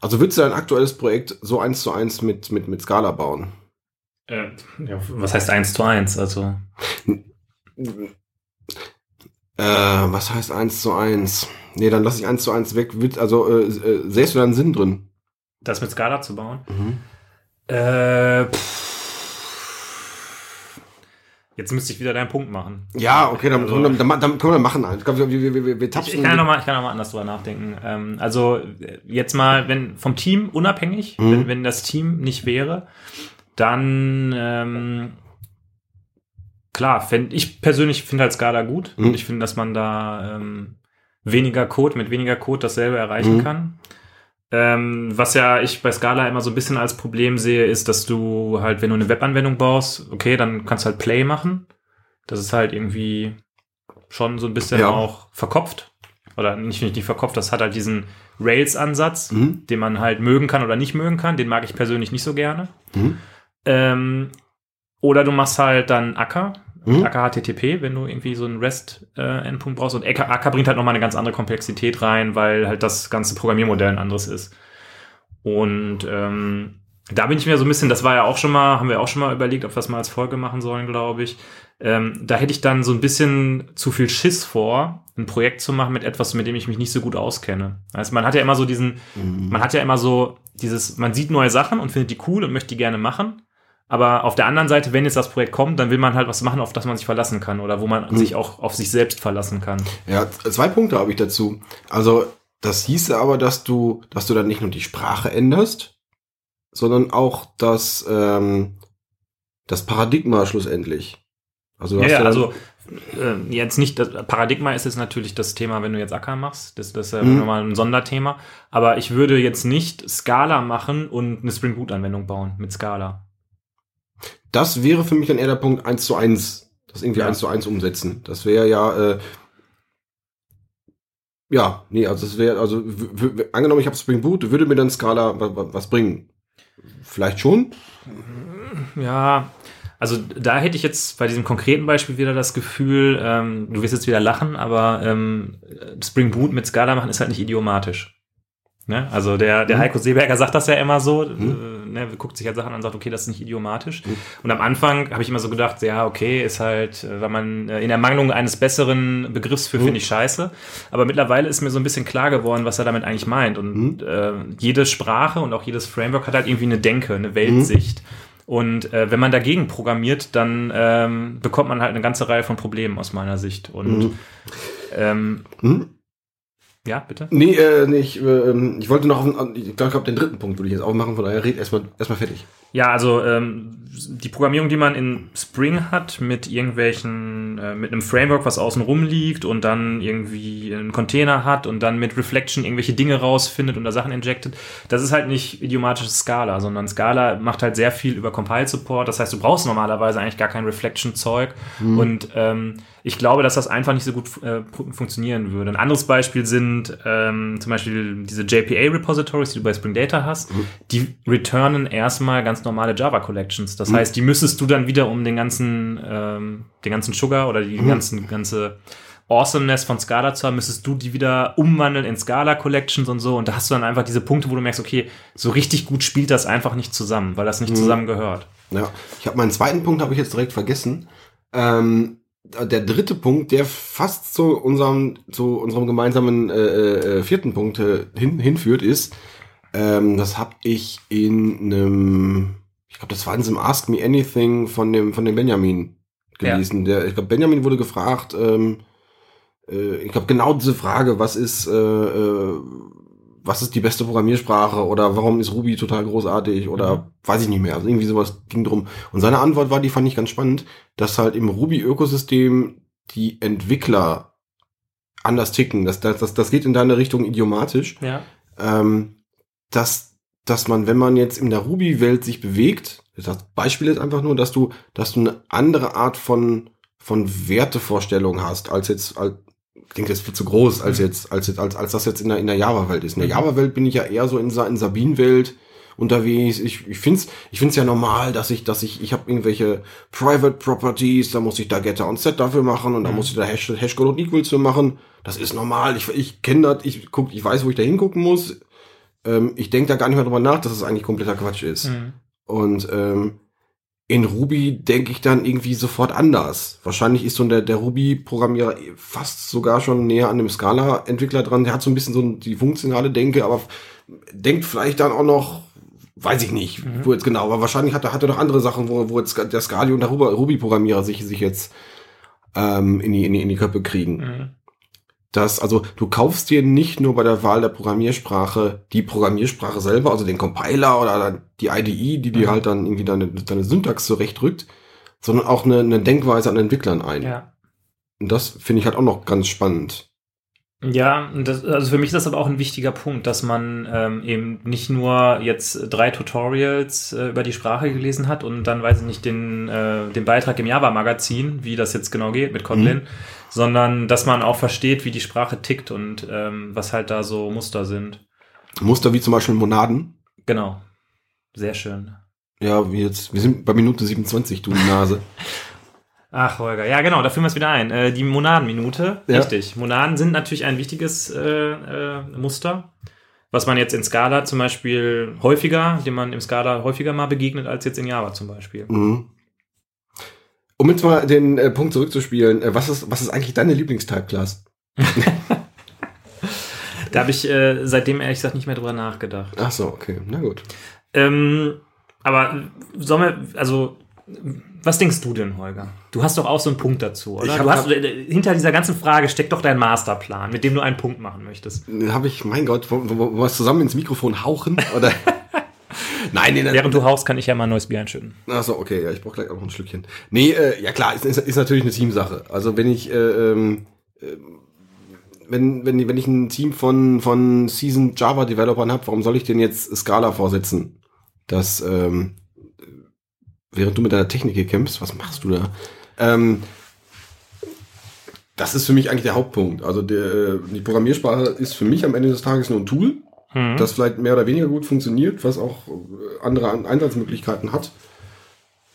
Also würdest du ein aktuelles Projekt so eins zu eins mit mit mit Scala bauen? äh, ja was heißt eins zu eins? Also Äh, was heißt eins zu eins? Nee, dann lass ich eins zu eins weg. Also, äh, äh, sähst du da einen Sinn drin? Das mit Scala zu bauen. Äh, pff. Jetzt müsste ich wieder deinen Punkt machen. Ja, okay, dann, Also- dann, dann, dann können wir machen. Ich glaube, wir, wir, wir, wir Ich, tapsen. ich kann ja noch mal, ich kann noch mal anders drüber nachdenken. Ähm, also äh, jetzt mal, wenn vom Team unabhängig, Mhm. wenn, wenn das Team nicht wäre, dann ähm, klar, fänd, ich persönlich finde halt Scala gut Mhm. und ich finde, dass man da ähm, weniger Code mit weniger Code dasselbe erreichen Mhm. kann. Ähm, was ja ich bei Scala immer so ein bisschen als Problem sehe, ist, dass du halt, wenn du eine Webanwendung baust, okay, dann kannst du halt Play machen. Das ist halt irgendwie schon so ein bisschen Ja. auch verkopft. Oder nicht, nicht, nicht verkopft, das hat halt diesen Rails-Ansatz, Mhm. den man halt mögen kann oder nicht mögen kann. Den mag ich persönlich nicht so gerne. Mhm. Ähm, oder du machst halt dann Acker, Mhm. Acker HTTP, wenn du irgendwie so einen REST-Endpunkt brauchst. Und Acker, Acker bringt halt nochmal eine ganz andere Komplexität rein, weil halt das ganze Programmiermodell ein anderes ist. Und ähm, da bin ich mir so ein bisschen, das war ja auch schon mal, haben wir auch schon mal überlegt, ob wir das mal als Folge machen sollen, glaube ich. Ähm, da hätte ich dann so ein bisschen zu viel Schiss vor, ein Projekt zu machen mit etwas, mit dem ich mich nicht so gut auskenne. Also man hat ja immer so diesen, Mhm. man hat ja immer so dieses, man sieht neue Sachen und findet die cool und möchte die gerne machen. Aber auf der anderen Seite, wenn jetzt das Projekt kommt, dann will man halt was machen, auf das man sich verlassen kann oder wo man sich auch auf sich selbst verlassen kann. Ja, zwei Punkte habe ich dazu. Also, das hieße aber, dass du, dass du dann nicht nur die Sprache änderst, sondern auch das, ähm, das Paradigma schlussendlich. Also, Ja, ja, also äh, jetzt nicht, das Paradigma ist jetzt natürlich das Thema, wenn du jetzt Acker machst, das, das ist ja Mhm. nochmal ein Sonderthema. Aber ich würde jetzt nicht Scala machen und eine Spring Boot Anwendung bauen mit Scala. Das wäre für mich dann eher der Punkt eins zu eins, Das irgendwie Ja. eins zu eins umsetzen. Das wäre ja, äh, ja, nee, also es wäre, also angenommen, ich habe Spring Boot, würde mir dann Scala wa- wa- was bringen? Vielleicht schon? Ja, also da hätte ich jetzt bei diesem konkreten Beispiel wieder das Gefühl, ähm, du wirst jetzt wieder lachen, aber ähm, Spring Boot mit Scala machen ist halt nicht idiomatisch. Ne? Also der, der Mhm. Heiko Seeberger sagt das ja immer so, Mhm. äh, ne, guckt sich halt Sachen an und sagt, okay, das ist nicht idiomatisch. Mhm. Und am Anfang habe ich immer so gedacht, ja, okay, ist halt, äh, weil man äh, in Ermangelung eines besseren Begriffs für Mhm. finde ich scheiße. Aber mittlerweile ist mir so ein bisschen klar geworden, was er damit eigentlich meint. Und Mhm. äh, jede Sprache und auch jedes Framework hat halt irgendwie eine Denke, eine Weltsicht. Und äh, wenn man dagegen programmiert, dann ähm, bekommt man halt eine ganze Reihe von Problemen aus meiner Sicht. Und Mhm. ähm, Mhm. Ja, bitte? Nee, äh, nee ich, äh, ich wollte noch, auf, ich glaube, den dritten Punkt würde ich jetzt aufmachen, von daher red erstmal erstmal fertig. Ja, also ähm, die Programmierung, die man in Spring hat, mit irgendwelchen, äh, mit einem Framework, was außen rum liegt und dann irgendwie einen Container hat und dann mit Reflection irgendwelche Dinge rausfindet und da Sachen injectet, das ist halt nicht idiomatisches Scala, sondern Scala macht halt sehr viel über Compile-Support. Das heißt, du brauchst normalerweise eigentlich gar kein Reflection-Zeug. Mhm. Und ähm, ich glaube, dass das einfach nicht so gut äh, funktionieren würde. Ein anderes Beispiel sind ähm, zum Beispiel diese JPA-Repositories, die du bei Spring Data hast. Mhm. Die returnen erstmal ganz normale Java Collections. Das mhm. heißt, die müsstest du dann wieder um den ganzen, ähm, den ganzen Sugar oder die mhm. ganzen, ganze Awesomeness von Scala zu haben, müsstest du die wieder umwandeln in Scala Collections und so. Und da hast du dann einfach diese Punkte, wo du merkst, okay, so richtig gut spielt das einfach nicht zusammen, weil das nicht mhm. zusammen gehört. Ja, ich habe meinen zweiten Punkt habe ich jetzt direkt vergessen. Ähm, der dritte Punkt, der fast zu unserem zu unserem gemeinsamen äh, äh, vierten Punkt äh, hin, hinführt, ist, ähm, das habe ich in einem, ich glaube, das war in diesem Ask Me Anything von dem von dem Benjamin gelesen. Ja. Der, ich glaube, Benjamin wurde gefragt, ähm, äh, ich glaube genau diese Frage, was ist äh, äh, was ist die beste Programmiersprache oder warum ist Ruby total großartig oder mhm. weiß ich nicht mehr. Also irgendwie sowas ging drum. Und seine Antwort war, die fand ich ganz spannend, dass halt im Ruby-Ökosystem die Entwickler anders ticken. Das, das, das, das geht in deine Richtung idiomatisch. Ja. Ähm, dass, dass man, wenn man jetzt in der Ruby-Welt sich bewegt, das Beispiel ist einfach nur, dass du, dass du eine andere Art von, von Wertevorstellung hast, als jetzt, als, klingt jetzt viel zu groß, als mhm. jetzt, als jetzt, als, als das jetzt in der, in der Java-Welt ist. In der mhm. Java-Welt bin ich ja eher so in, in Sabin-Welt unterwegs. Ich, ich find's, ich find's ja normal, dass ich, dass ich, ich habe irgendwelche Private Properties, da muss ich da Getter und Set dafür machen und da mhm. muss ich da Hash, Hashcode und Equals für machen. Das ist normal. Ich, ich kenne das, ich guck, ich weiß, wo ich da hingucken muss. Ähm, ich denke da gar nicht mehr drüber nach, dass es das eigentlich kompletter Quatsch ist. Mhm. Und ähm, in Ruby denke ich dann irgendwie sofort anders. Wahrscheinlich ist so der, der Ruby-Programmierer fast sogar schon näher an dem Scala-Entwickler dran. Der hat so ein bisschen so die funktionale Denke, aber denkt vielleicht dann auch noch, weiß ich nicht, mhm. wo jetzt genau, aber wahrscheinlich hat er, hat er noch andere Sachen, wo, wo jetzt der Scali und der Ruby-Programmierer sich, sich jetzt ähm, in, die, in, die, in die Köpfe kriegen. Mhm dass, also du kaufst dir nicht nur bei der Wahl der Programmiersprache die Programmiersprache selber, also den Compiler oder die IDE, die dir mhm. halt dann irgendwie deine, deine Syntax zurechtrückt, sondern auch eine, eine Denkweise an Entwicklern ein. Ja. Und das finde ich halt auch noch ganz spannend. Ja, das, also für mich ist das aber auch ein wichtiger Punkt, dass man ähm, eben nicht nur jetzt drei Tutorials äh, über die Sprache gelesen hat und dann weiß ich nicht den, äh, den Beitrag im Java-Magazin, wie das jetzt genau geht mit Kotlin, mhm sondern dass man auch versteht, wie die Sprache tickt und ähm, was halt da so Muster sind. Muster wie zum Beispiel Monaden? Genau. Sehr schön. Ja, wie jetzt, wir sind bei Minute 27, du Nase. Ach, Holger. Ja, genau, da führen wir es wieder ein. Äh, die Monadenminute. Ja. Richtig. Monaden sind natürlich ein wichtiges äh, äh, Muster, was man jetzt in Scala zum Beispiel häufiger, dem man im Scala häufiger mal begegnet als jetzt in Java zum Beispiel. Mhm. Um jetzt mal den äh, Punkt zurückzuspielen, äh, was, ist, was ist eigentlich deine Lieblingstype-Class? da habe ich äh, seitdem ehrlich gesagt nicht mehr drüber nachgedacht. Ach so, okay, na gut. Ähm, aber sollen wir, also, was denkst du denn, Holger? Du hast doch auch so einen Punkt dazu, oder? Hab, du hast, äh, hinter dieser ganzen Frage steckt doch dein Masterplan, mit dem du einen Punkt machen möchtest. Habe ich, mein Gott, wollen wir zusammen ins Mikrofon hauchen? Oder? Nein, nee, Während du haust, kann ich ja mal ein neues Bier einschütten. Achso, okay, ja, ich brauche gleich auch noch ein Schlückchen. Nee, äh, ja klar, ist, ist, ist natürlich eine Teamsache. Also wenn ich, äh, ähm, äh, wenn, wenn, wenn ich ein Team von, von Seasoned Java-Developern habe, warum soll ich denn jetzt Scala vorsetzen? Das, ähm, während du mit deiner Technik hier kämpfst, was machst du da? Ähm, das ist für mich eigentlich der Hauptpunkt. Also der, die Programmiersprache ist für mich am Ende des Tages nur ein Tool mhm. das vielleicht mehr oder weniger gut funktioniert, was auch äh, andere Einsatzmöglichkeiten hat.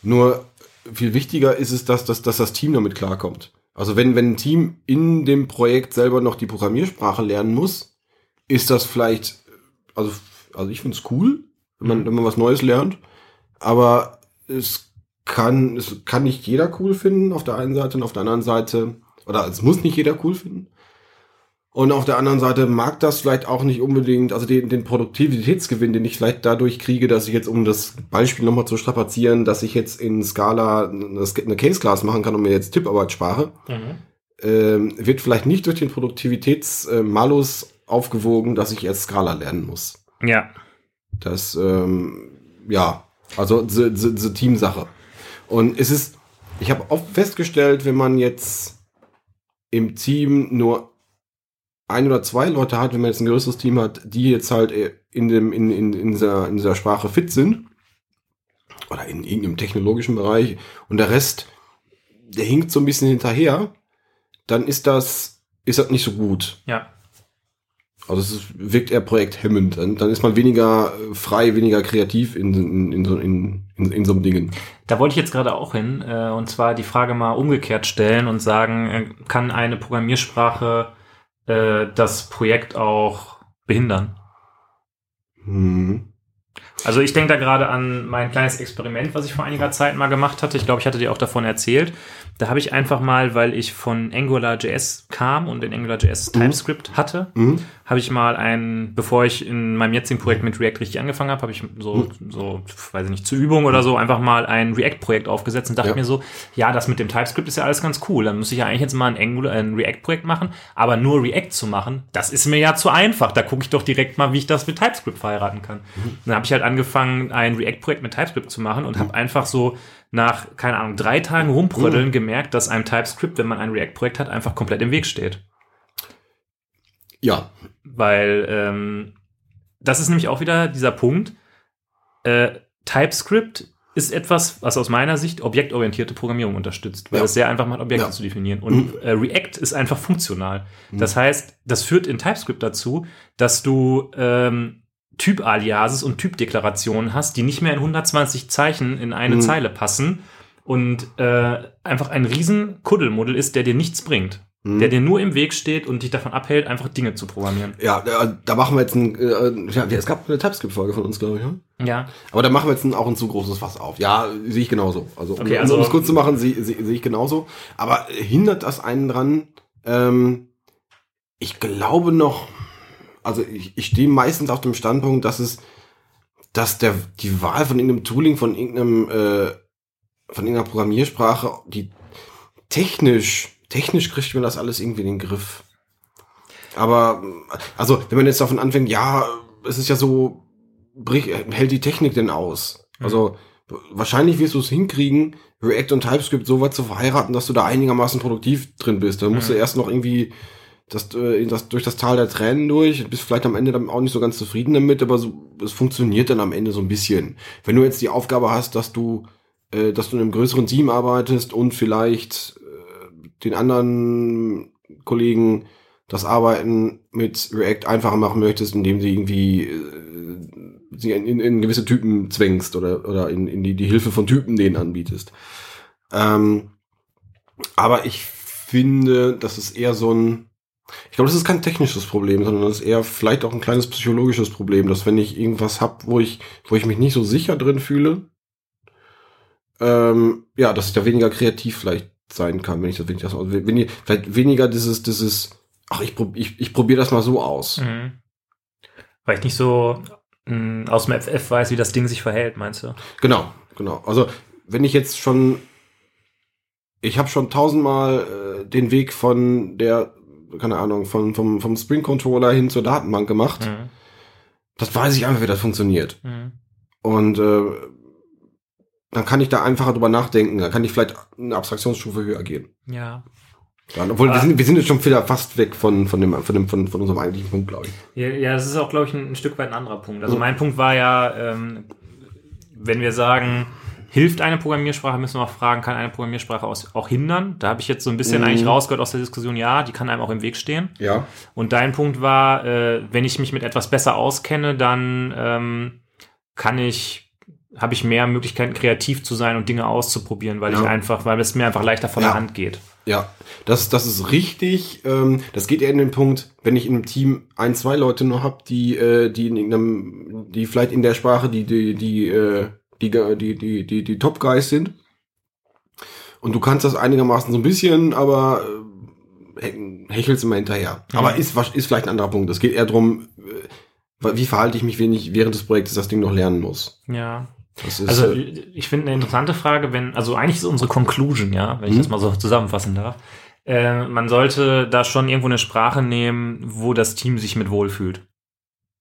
Nur viel wichtiger ist es, dass, dass, dass das Team damit klarkommt. Also wenn, wenn ein Team in dem Projekt selber noch die Programmiersprache lernen muss, ist das vielleicht, also, also ich finde es cool, wenn man, mhm. wenn man was Neues lernt, aber es kann, es kann nicht jeder cool finden auf der einen Seite und auf der anderen Seite, oder es muss nicht jeder cool finden. Und auf der anderen Seite mag das vielleicht auch nicht unbedingt, also den, den Produktivitätsgewinn, den ich vielleicht dadurch kriege, dass ich jetzt, um das Beispiel nochmal zu strapazieren, dass ich jetzt in Scala eine Case Class machen kann und mir jetzt Tipparbeit spare, mhm. ähm, wird vielleicht nicht durch den Produktivitätsmalus aufgewogen, dass ich jetzt Scala lernen muss. Ja. Das, ähm, ja, also die, die, die Teamsache. Und es ist, ich habe oft festgestellt, wenn man jetzt im Team nur ein oder zwei Leute hat, wenn man jetzt ein größeres Team hat, die jetzt halt in dem in, in, in, dieser, in dieser Sprache fit sind oder in irgendeinem technologischen Bereich und der Rest, der hinkt so ein bisschen hinterher, dann ist das ist das nicht so gut. Ja. Also es ist, wirkt eher projekthemmend. Dann, dann ist man weniger frei, weniger kreativ in, in, in, so, in, in, in so einem Dingen. Da wollte ich jetzt gerade auch hin, äh, und zwar die Frage mal umgekehrt stellen und sagen, äh, kann eine Programmiersprache äh, das Projekt auch behindern? Hm. Also ich denke da gerade an mein kleines Experiment, was ich vor einiger Zeit mal gemacht hatte. Ich glaube, ich hatte dir auch davon erzählt. Da habe ich einfach mal, weil ich von AngularJS kam und in AngularJS Mhm. TypeScript hatte, habe ich mal ein, bevor ich in meinem jetzigen Projekt mit React richtig angefangen habe, habe ich so, so, weiß ich nicht, zur Übung oder so einfach mal ein React-Projekt aufgesetzt und dachte Ja. mir so, ja, das mit dem TypeScript ist ja alles ganz cool. Dann muss ich ja eigentlich jetzt mal ein Angular, ein React-Projekt machen, aber nur React zu machen, das ist mir ja zu einfach. Da gucke ich doch direkt mal, wie ich das mit TypeScript verheiraten kann. Dann habe ich halt angefangen, ein React-Projekt mit TypeScript zu machen und habe einfach so nach, keine Ahnung, drei Tagen rumprödeln gemerkt, dass einem TypeScript, wenn man ein React-Projekt hat, einfach komplett im Weg steht. Ja, Weil ähm, das ist nämlich auch wieder dieser Punkt. Äh, TypeScript ist etwas, was aus meiner Sicht objektorientierte Programmierung unterstützt, weil Ja. es sehr einfach macht, Objekte Ja. zu definieren. Und äh, React ist einfach funktional. Das heißt, das führt in TypeScript dazu, dass du ähm, Typ-Aliases und Typdeklarationen hast, die nicht mehr in 120 Zeichen in eine Mhm. Zeile passen und äh, einfach ein riesen Kuddelmuddel ist, der dir nichts bringt. Mhm. Der dir nur im Weg steht und dich davon abhält, einfach Dinge zu programmieren. ja, da, da machen wir jetzt ein, äh, ja, es gab eine TypeScript-Folge von uns, glaube ich. Ja? Ja. Aber da machen wir jetzt ein, auch ein zu großes Fass auf. Ja, sehe ich genauso. Also, um, Okay, also, um es kurz zu machen, sehe seh, sehe ich genauso. Aber hindert das einen dran? Ähm, ich glaube noch, also ich, ich stehe meistens auf dem Standpunkt, dass es, dass der, die Wahl von irgendeinem Tooling, von irgendeinem, äh, von irgendeiner Programmiersprache, die technisch, technisch kriegt man das alles irgendwie in den Griff. Aber, also, wenn man jetzt davon anfängt, ja, es ist ja so, hält die Technik denn aus? Also, wahrscheinlich wirst du es hinkriegen, React und TypeScript so weit zu verheiraten, dass du da einigermaßen produktiv drin bist. Da musst du Mhm. erst noch irgendwie das, äh, das, durch das Tal der Tränen durch, bist vielleicht am Ende dann auch nicht so ganz zufrieden damit, aber so, es funktioniert dann am Ende so ein bisschen. Wenn du jetzt die Aufgabe hast, dass du, äh, dass du in einem größeren Team arbeitest und vielleicht den anderen Kollegen das Arbeiten mit React einfacher machen möchtest, indem sie irgendwie äh, sie in, in, in gewisse Typen zwängst oder, oder in, in die, die Hilfe von Typen denen anbietest. Ähm, aber ich finde, das ist eher so ein, ich glaube, das ist kein technisches Problem, sondern das ist eher vielleicht auch ein kleines psychologisches Problem, dass wenn ich irgendwas hab, wo ich, wo ich mich nicht so sicher drin fühle, ähm, ja, dass ich da weniger kreativ vielleicht sein kann, wenn ich das, wenn ich das, wenn ich, vielleicht weniger dieses, dieses, ach, ich, prob, ich, ich probiere das mal so aus. Mhm. Weil ich nicht so mh, aus dem FF weiß, wie das Ding sich verhält, meinst du? Genau, genau. Also wenn ich jetzt schon, ich habe schon tausendmal äh, den Weg von der, keine Ahnung, von, vom, vom Spring Controller hin zur Datenbank gemacht, Mhm. das weiß ich einfach, wie das funktioniert. Mhm. Und äh, dann kann ich da einfacher drüber nachdenken. Dann kann ich vielleicht eine Abstraktionsstufe höher gehen. Ja. Dann, obwohl wir sind, wir sind jetzt schon wieder fast weg von, von, dem, von, dem, von, von unserem eigentlichen Punkt, glaube ich. ja. Ja, das ist auch, glaube ich, ein, ein Stück weit ein anderer Punkt. Also Mhm. mein Punkt war ja, ähm, wenn wir sagen, hilft eine Programmiersprache, müssen wir auch fragen, kann eine Programmiersprache auch hindern? Da habe ich jetzt so ein bisschen Mhm. eigentlich rausgehört aus der Diskussion, ja, die kann einem auch im Weg stehen. Ja. Und dein Punkt war, äh, wenn ich mich mit etwas besser auskenne, dann ähm, kann ich, habe ich mehr Möglichkeiten, kreativ zu sein und Dinge auszuprobieren, weil ich Ja. einfach, weil es mir einfach leichter von Ja. der Hand geht. Ja, das, das ist richtig. Ähm, das geht eher in den Punkt, wenn ich in einem Team ein, zwei Leute nur hab, die, äh, die in irgendeinem, die vielleicht in der Sprache, die, die, die, äh, die, die, die, die, die Top Guys sind. Und du kannst das einigermaßen so ein bisschen, aber äh, he- hechelst immer hinterher. Mhm. Aber ist, ist vielleicht ein anderer Punkt. Es geht eher darum, wie verhalte ich mich, wenn ich während des Projektes das Ding noch lernen muss. Ja. Ist, Also ich finde eine interessante Frage, wenn, also eigentlich ist unsere Conclusion, ja, wenn ich Mhm. das mal so zusammenfassen darf. Äh, man sollte da schon irgendwo eine Sprache nehmen, wo das Team sich mit wohlfühlt.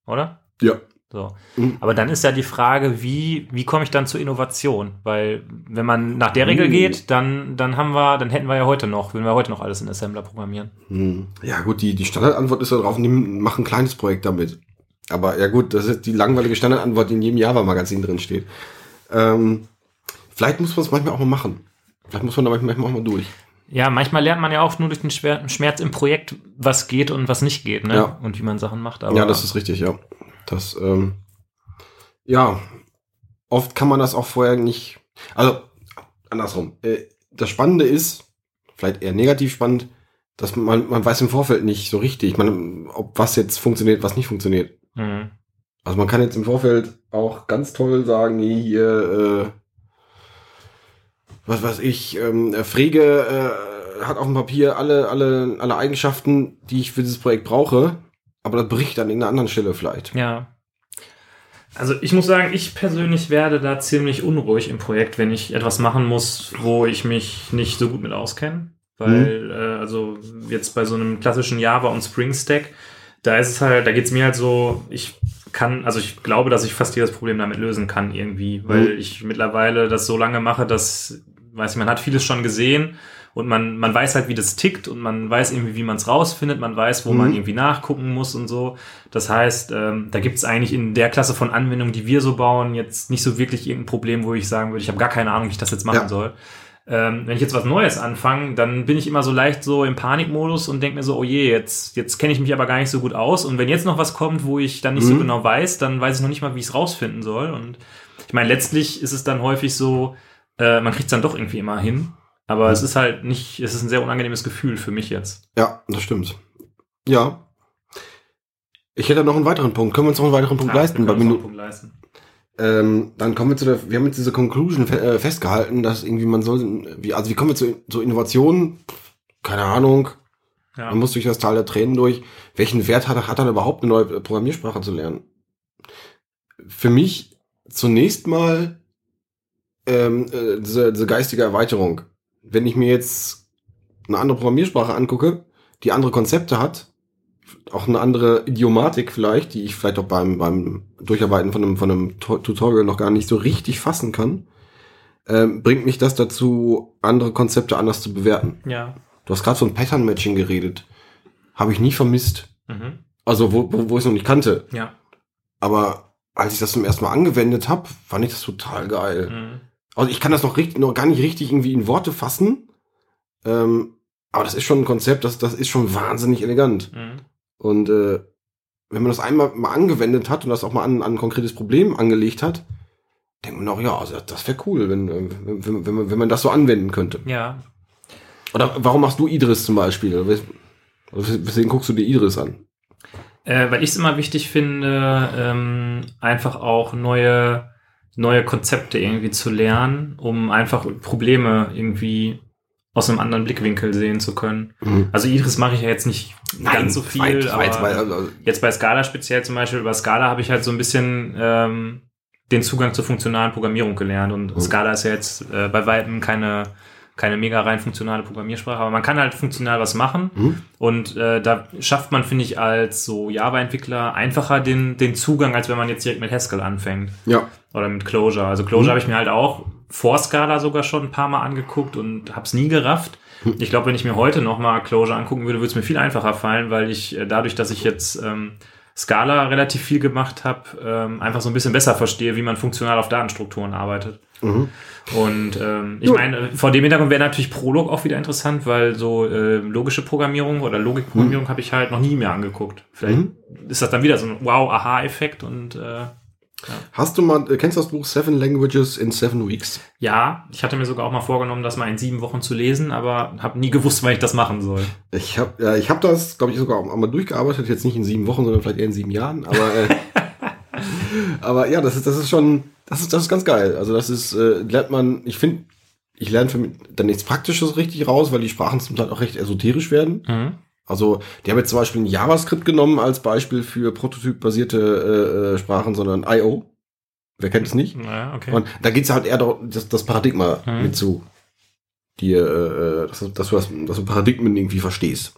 Oder? Ja. So. Mhm. Aber dann ist ja die Frage, wie, wie komme ich dann zur Innovation? Weil, wenn man nach der Regel Mhm. geht, dann, dann haben wir, dann hätten wir ja heute noch, würden wir heute noch alles in Assembler programmieren. Ja, gut, die, die Standardantwort ist ja drauf, nimm, mach ein kleines Projekt damit. Aber ja gut, das ist die langweilige Standardantwort, die in jedem Java-Magazin drin steht. Ähm, vielleicht muss man es manchmal auch mal machen. Vielleicht muss man da manchmal auch mal durch. Ja, manchmal lernt man ja auch nur durch den Schmerz im Projekt, was geht und was nicht geht, ne? Ja. Und wie man Sachen macht. Aber ja, das ist richtig, ja. Das, ähm, ja, oft kann man das auch vorher nicht. Also, andersrum. Äh, das Spannende ist, vielleicht eher negativ spannend, dass man, man weiß im Vorfeld nicht so richtig, man, ob was jetzt funktioniert, was nicht funktioniert. Mhm. Also man kann jetzt im Vorfeld auch ganz toll sagen, hier, äh, was weiß ich, ähm, Frege äh, hat auf dem Papier alle, alle, alle Eigenschaften, die ich für dieses Projekt brauche, aber das bricht an irgendeiner anderen Stelle vielleicht. Ja. Also ich muss sagen, ich persönlich werde da ziemlich unruhig im Projekt, wenn ich etwas machen muss, wo ich mich nicht so gut mit auskenne. Weil, äh, also jetzt bei so einem klassischen Java und Spring Stack, da ist es halt, da geht's mir halt so, ich kann, also ich glaube, dass ich fast jedes Problem damit lösen kann irgendwie, weil Mhm. ich mittlerweile das so lange mache, dass, weiß ich, man hat vieles schon gesehen und man, man weiß halt, wie das tickt und man weiß irgendwie, wie man es rausfindet, man weiß, wo man Mhm. irgendwie nachgucken muss und so. Das heißt, ähm, da gibt es eigentlich in der Klasse von Anwendungen, die wir so bauen, jetzt nicht so wirklich irgendein Problem, wo ich sagen würde, ich habe gar keine Ahnung, wie ich das jetzt machen Ja. soll. Ähm, wenn ich jetzt was Neues anfange, dann bin ich immer so leicht so im Panikmodus und denke mir so, oh je, jetzt, jetzt kenne ich mich aber gar nicht so gut aus. Und wenn jetzt noch was kommt, wo ich dann nicht so Mhm. genau weiß, dann weiß ich noch nicht mal, wie ich es rausfinden soll. Und ich meine, letztlich ist es dann häufig so, äh, man kriegt es dann doch irgendwie immer hin. Aber Mhm. es ist halt nicht, es ist ein sehr unangenehmes Gefühl für mich jetzt. Ja, das stimmt. Ja. Ich hätte noch einen weiteren Punkt. Können wir uns noch einen weiteren Punkt Ja, leisten? wir Weil können wir uns noch nur, einen Punkt leisten. Ähm, dann kommen wir zu der, wir haben jetzt diese Conclusion fe äh, festgehalten, dass irgendwie man soll, wie, also wie kommen wir zu, zu Innovationen? Keine Ahnung. Ja. Man muss durch das Tal der Tränen durch. Welchen Wert hat, hat dann überhaupt eine neue Programmiersprache zu lernen? Für mich zunächst mal ähm, äh, diese, diese geistige Erweiterung. Wenn ich mir jetzt eine andere Programmiersprache angucke, die andere Konzepte hat, auch eine andere Idiomatik vielleicht, die ich vielleicht auch beim, beim Durcharbeiten von einem, von einem Tu- Tutorial noch gar nicht so richtig fassen kann, ähm, bringt mich das dazu, andere Konzepte anders zu bewerten. ja. Du hast gerade von Pattern Matching geredet. Habe ich nie vermisst. Mhm. Also wo, wo, wo ich es noch nicht kannte. Ja. Aber als ich das zum ersten Mal angewendet habe, fand ich das total geil. Mhm. Also ich kann das noch, richtig, noch gar nicht richtig irgendwie in Worte fassen. Ähm, aber das ist schon ein Konzept, das, das ist schon wahnsinnig elegant. Mhm. Und äh, wenn man das einmal mal angewendet hat und das auch mal an, an ein konkretes Problem angelegt hat, denkt man auch, ja, also das wäre cool, wenn, äh, wenn, wenn, wenn, man, wenn man das so anwenden könnte. Ja. Oder warum machst du Idris zum Beispiel? Weswegen guckst du dir Idris an? Äh, weil ich es immer wichtig finde, ähm, einfach auch neue, neue Konzepte irgendwie zu lernen, um einfach Probleme irgendwie aus einem anderen Blickwinkel sehen zu können. Mhm. Also Idris mache ich ja jetzt nicht ganz so viel, weit, aber weit, weit, also, jetzt bei Scala speziell zum Beispiel, über Scala habe ich halt so ein bisschen ähm, den Zugang zur funktionalen Programmierung gelernt und Mhm. Scala ist ja jetzt äh, bei Weitem keine keine mega rein funktionale Programmiersprache, aber man kann halt funktional was machen Mhm. und äh, da schafft man, finde ich, als so Java-Entwickler einfacher den, den Zugang, als wenn man jetzt direkt mit Haskell anfängt ja. oder mit Clojure. Also Clojure Mhm. habe ich mir halt auch vor Scala sogar schon ein paar Mal angeguckt und habe es nie gerafft. Mhm. Ich glaube, wenn ich mir heute noch mal Clojure angucken würde, würde es mir viel einfacher fallen, weil ich äh, dadurch, dass ich jetzt ähm, Scala relativ viel gemacht habe, ähm, einfach so ein bisschen besser verstehe, wie man funktional auf Datenstrukturen arbeitet. Mhm. Und ähm, ich meine, vor dem Hintergrund wäre natürlich Prolog auch wieder interessant, weil so äh, logische Programmierung oder Logikprogrammierung habe ich halt noch nie mehr angeguckt. Vielleicht Mhm. ist das dann wieder so ein Wow-Aha-Effekt und äh, Hast du mal, äh, kennst du das Buch Seven Languages in Seven Weeks? ja, ich hatte mir sogar auch mal vorgenommen, das mal in sieben Wochen zu lesen, aber habe nie gewusst, wann ich das machen soll. Ich habe ja, ich hab das, glaube ich, sogar auch mal durchgearbeitet, jetzt nicht in sieben Wochen, sondern vielleicht eher in sieben Jahren. Aber, äh, aber ja, das ist, das ist schon, das ist, das ist ganz geil. Also das ist, äh, lernt man, ich finde, ich lerne für mich dann nichts Praktisches richtig raus, weil die Sprachen zum Teil auch recht esoterisch werden. Mhm. Also, die haben jetzt zum Beispiel ein JavaScript genommen als Beispiel für prototypbasierte äh, äh, Sprachen, sondern I.O. Wer kennt es nicht? Ja, okay. Und da geht's halt eher darum, das, das Paradigma Mhm. mit zu die, äh, dass, du- dass, du das, dass du Paradigmen irgendwie verstehst.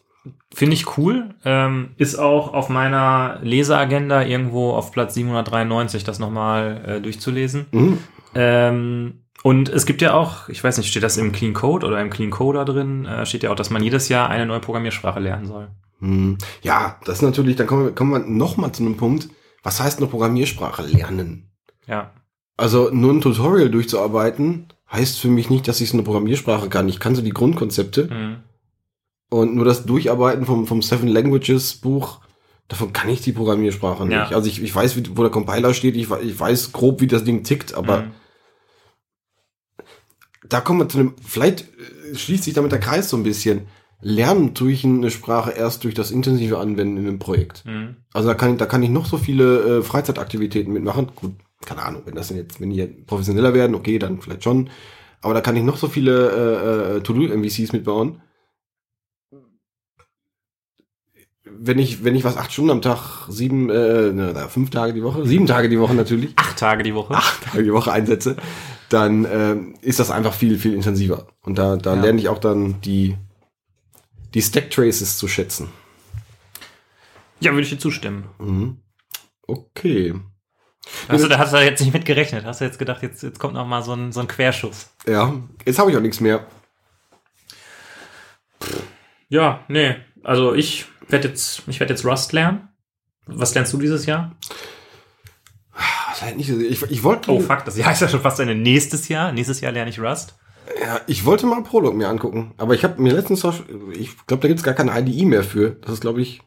Finde ich cool. Ähm, ist auch auf meiner Leseagenda irgendwo auf Platz 793, das nochmal äh, durchzulesen. Mhm. Ähm, und es gibt ja auch, ich weiß nicht, steht das im Clean Code oder im Clean Coder drin, äh, steht ja auch, dass man jedes Jahr eine neue Programmiersprache lernen soll. Hm. Ja, das ist natürlich, dann kommen wir, kommen wir noch mal zu einem Punkt. Was heißt eine Programmiersprache lernen? Ja. Also nur ein Tutorial durchzuarbeiten, heißt für mich nicht, dass ich so eine Programmiersprache kann. Ich kann so die Grundkonzepte Mhm. und nur das Durcharbeiten vom, vom Seven Languages Buch, davon kann ich die Programmiersprache nicht. Ja. Also ich, ich weiß, wie, wo der Compiler steht, ich, ich weiß grob, wie das Ding tickt, aber Mhm. Da kommen wir zu einem, vielleicht äh, schließt sich damit der Kreis so ein bisschen. Lernen tue ich eine Sprache erst durch das intensive Anwenden in einem Projekt. Mhm. Also da kann, ich- da kann ich noch so viele äh, Freizeitaktivitäten mitmachen. Gut, keine Ahnung, wenn das denn jetzt, wenn die professioneller werden, okay, dann vielleicht schon. Aber da kann ich noch so viele äh, äh, To-Do-MVCs mitbauen. Wenn ich, wenn ich was acht Stunden am Tag, sieben, äh, na, na, fünf Tage die Woche, sieben Tage die Woche natürlich, Acht Tage die Woche. acht Tage die Woche einsetze, dann ähm, ist das einfach viel, viel intensiver. Und da, da Ja. lerne ich auch dann die, die Stack Traces zu schätzen. Ja, würde ich dir zustimmen. Mhm. Okay. Du, da hast du jetzt nicht mit gerechnet? Hast du jetzt gedacht, jetzt, jetzt kommt noch mal so ein, so ein Querschuss? Ja, jetzt habe ich auch nichts mehr. Ja, nee. Also ich werde jetzt, ich werde jetzt Rust lernen. Was lernst du dieses Jahr? Ist halt nicht, ich, ich wollte, Oh fuck, das Jahr ist ja schon fast ein nächstes Jahr. Nächstes Jahr lerne ich Rust. ja, ich wollte mal Prolog mir angucken, aber ich habe mir letztens, auch- ich glaube, da gibt's gar keine IDE mehr für. Das ist, glaube ich,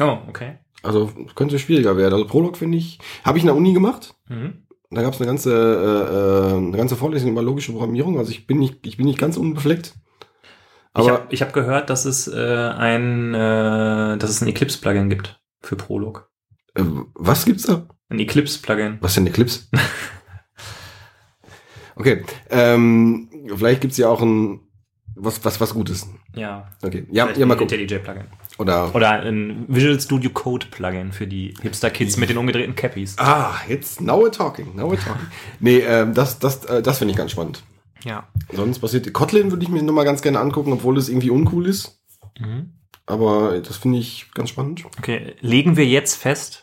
Oh, okay. also könnte schwieriger werden. Also Prolog finde ich, habe ich in der Uni gemacht. Mhm. Da gab's eine ganze, äh, äh, eine ganze Vorlesung über logische Programmierung. Also ich bin nicht, ich bin nicht ganz unbefleckt. ich Aber habe ich hab gehört, dass es äh, ein, äh, dass es ein Eclipse-Plugin gibt für Prolog. Äh, was gibt's da? Ein Eclipse-Plugin. Was denn Eclipse? okay, ähm, vielleicht gibt's ja auch ein was, was, was Gutes. Ja. Okay, ja, Vielleicht ja mal gucken. IntelliJ-Plugin. Oder Oder ein Visual Studio Code Plugin für die Hipster-Kids mit den umgedrehten Cappies. Ah, jetzt now we're talking, now we're talking. nee, ähm, das, das, äh, das finde ich ganz spannend. Ja. Sonst passiert, Kotlin würde ich mir noch mal ganz gerne angucken, obwohl es irgendwie uncool ist. Mhm. Aber das finde ich ganz spannend. Okay, legen wir jetzt fest,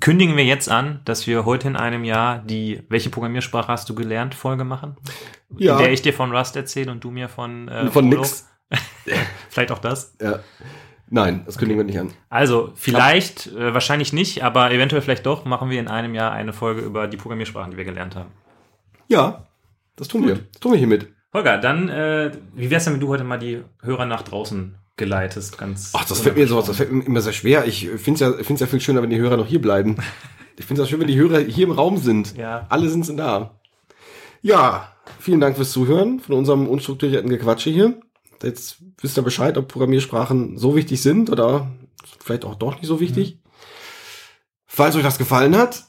kündigen wir jetzt an, dass wir heute in einem Jahr die Welche Programmiersprache hast du gelernt Folge machen? Ja. In der ich dir von Rust erzähle und du mir von äh, Von nix. Vielleicht auch das. Ja. Nein, das kündigen wir nicht an. Also, vielleicht, äh, wahrscheinlich nicht, aber eventuell vielleicht doch, machen wir in einem Jahr eine Folge über die Programmiersprachen, die wir gelernt haben. Ja, das tun wir. Das tun wir hiermit. Holger, dann, äh, wie wär's denn, wenn du heute mal die Hörer nach draußen geleitest? Ganz Ach, das fällt mir sowas, das fällt mir immer sehr schwer. Ich finde es ja, find's ja viel schöner, wenn die Hörer noch hier bleiben. Ich finde es ja schön, wenn die Hörer hier im Raum sind. Ja. Alle sind da. Ja, vielen Dank fürs Zuhören von unserem unstrukturierten Gequatsche hier. Jetzt wisst ihr Bescheid, ob Programmiersprachen so wichtig sind oder vielleicht auch doch nicht so wichtig. Falls euch das gefallen hat,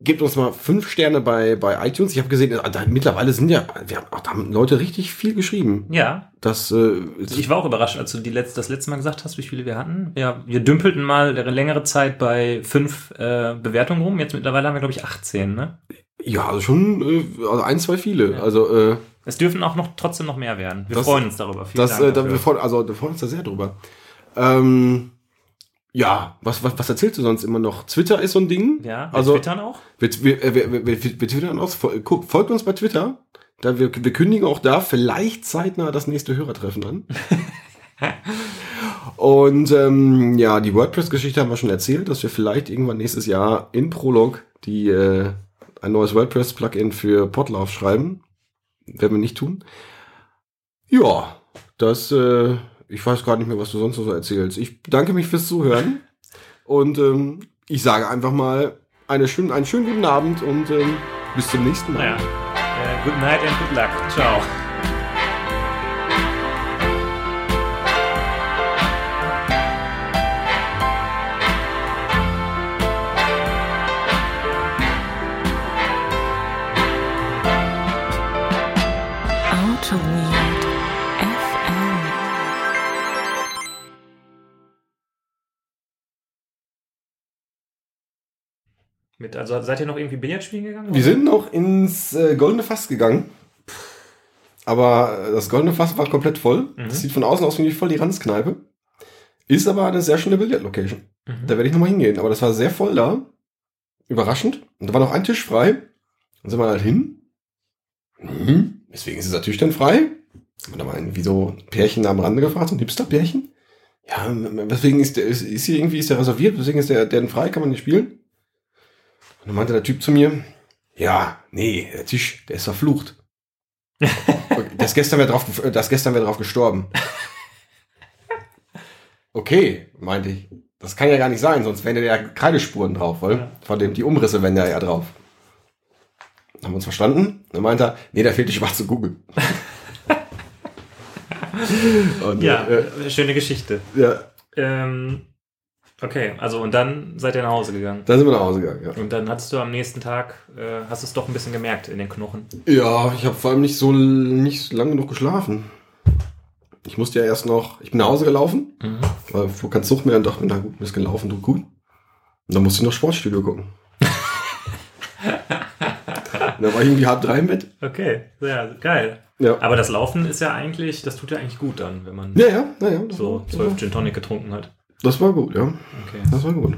gebt uns mal fünf Sterne bei, bei iTunes. Ich habe gesehen, äh, da, mittlerweile sind ja, wir haben, ach, da haben Leute richtig viel geschrieben. Ja, Das, äh, Ich war auch überrascht, als du die letzt, das letzte Mal gesagt hast, wie viele wir hatten. Ja, wir dümpelten mal eine längere Zeit bei fünf äh, Bewertungen rum. Jetzt mittlerweile haben wir, glaube ich, 18. Ne? ja, also schon äh, also ein, zwei viele. Ja. Also äh, Es dürfen auch noch trotzdem noch mehr werden. Wir Das- freuen uns darüber. Vielen Das, Dank äh, da, dafür. wir freuen, also, wir freuen uns da sehr drüber. Ähm, ja, was, was, was erzählst du sonst immer noch? Twitter ist so ein Ding. ja, wir also twittern auch. wir, wir, äh, wir, wir, wir, wir twittern auch. Folgt uns bei Twitter. Da wir, wir kündigen auch da vielleicht zeitnah das nächste Hörertreffen an. Und ähm, ja, die WordPress-Geschichte haben wir schon erzählt, dass wir vielleicht irgendwann nächstes Jahr in Prolog die äh, ein neues WordPress-Plugin für Podlove schreiben. Werden wir nicht tun. Ja, das, äh, ich weiß gar nicht mehr, was du sonst noch so erzählst. Ich bedanke mich fürs Zuhören und ähm, ich sage einfach mal eine schön, einen schönen guten Abend und ähm, bis zum nächsten Mal. Naja. Äh, good night and good luck. Ciao. Mit, also seid ihr noch irgendwie Billard spielen gegangen? Wir sind noch ins äh, Goldene Fass gegangen. Aber äh, das goldene Fass war komplett voll. Mhm. Das sieht von außen aus wie voll die Ranzkneipe. Ist aber eine sehr schöne Billardlocation. Mhm. Da werde ich nochmal hingehen. Aber das war sehr voll da. Überraschend. Und da war noch ein Tisch frei. Dann sind wir halt hin. Mhm. Deswegen ist dieser Tisch dann frei. Und da mal irgendwie so ein Pärchen da am Rande gefragt, so ein Hipster-Pärchen. Ja, weswegen ist der, ist, ist hier irgendwie, ist der reserviert? Weswegen ist der, der denn frei? Kann man nicht spielen? Und dann meinte der Typ zu mir, ja, nee, der Tisch, der ist verflucht. das gestern wäre drauf, das gestern wäre drauf gestorben. Okay, meinte ich. Das kann ja gar nicht sein, sonst wären ja Kreidespuren drauf, weil Ja. von dem, die Umrisse wären da ja drauf. Haben wir uns verstanden? Dann meinte er, nee, da fehlt die schwarze Kugel. Und, Ja, äh, schöne Geschichte. ja, Ähm, okay, also und dann seid ihr nach Hause gegangen. dann sind wir nach Hause gegangen, ja. Und dann hattest du am nächsten Tag, äh, hast du es doch ein bisschen gemerkt in den Knochen. Ja, ich habe vor allem nicht so nicht lang genug geschlafen. Ich musste ja erst noch, ich bin nach Hause gelaufen, Mhm. weil wo kein Zug mehr und dachte mir, na gut, du bist gelaufen, tut gut. Und dann musste ich noch Sportstudio gucken. und dann war ich irgendwie halb drei im Bett. Okay, ja, geil. Ja. Aber das Laufen ist ja eigentlich, das tut ja eigentlich gut dann, wenn man Ja, ja, ja, so zwölf Gin Tonic getrunken hat. Das war gut, ja. Okay. Das war gut.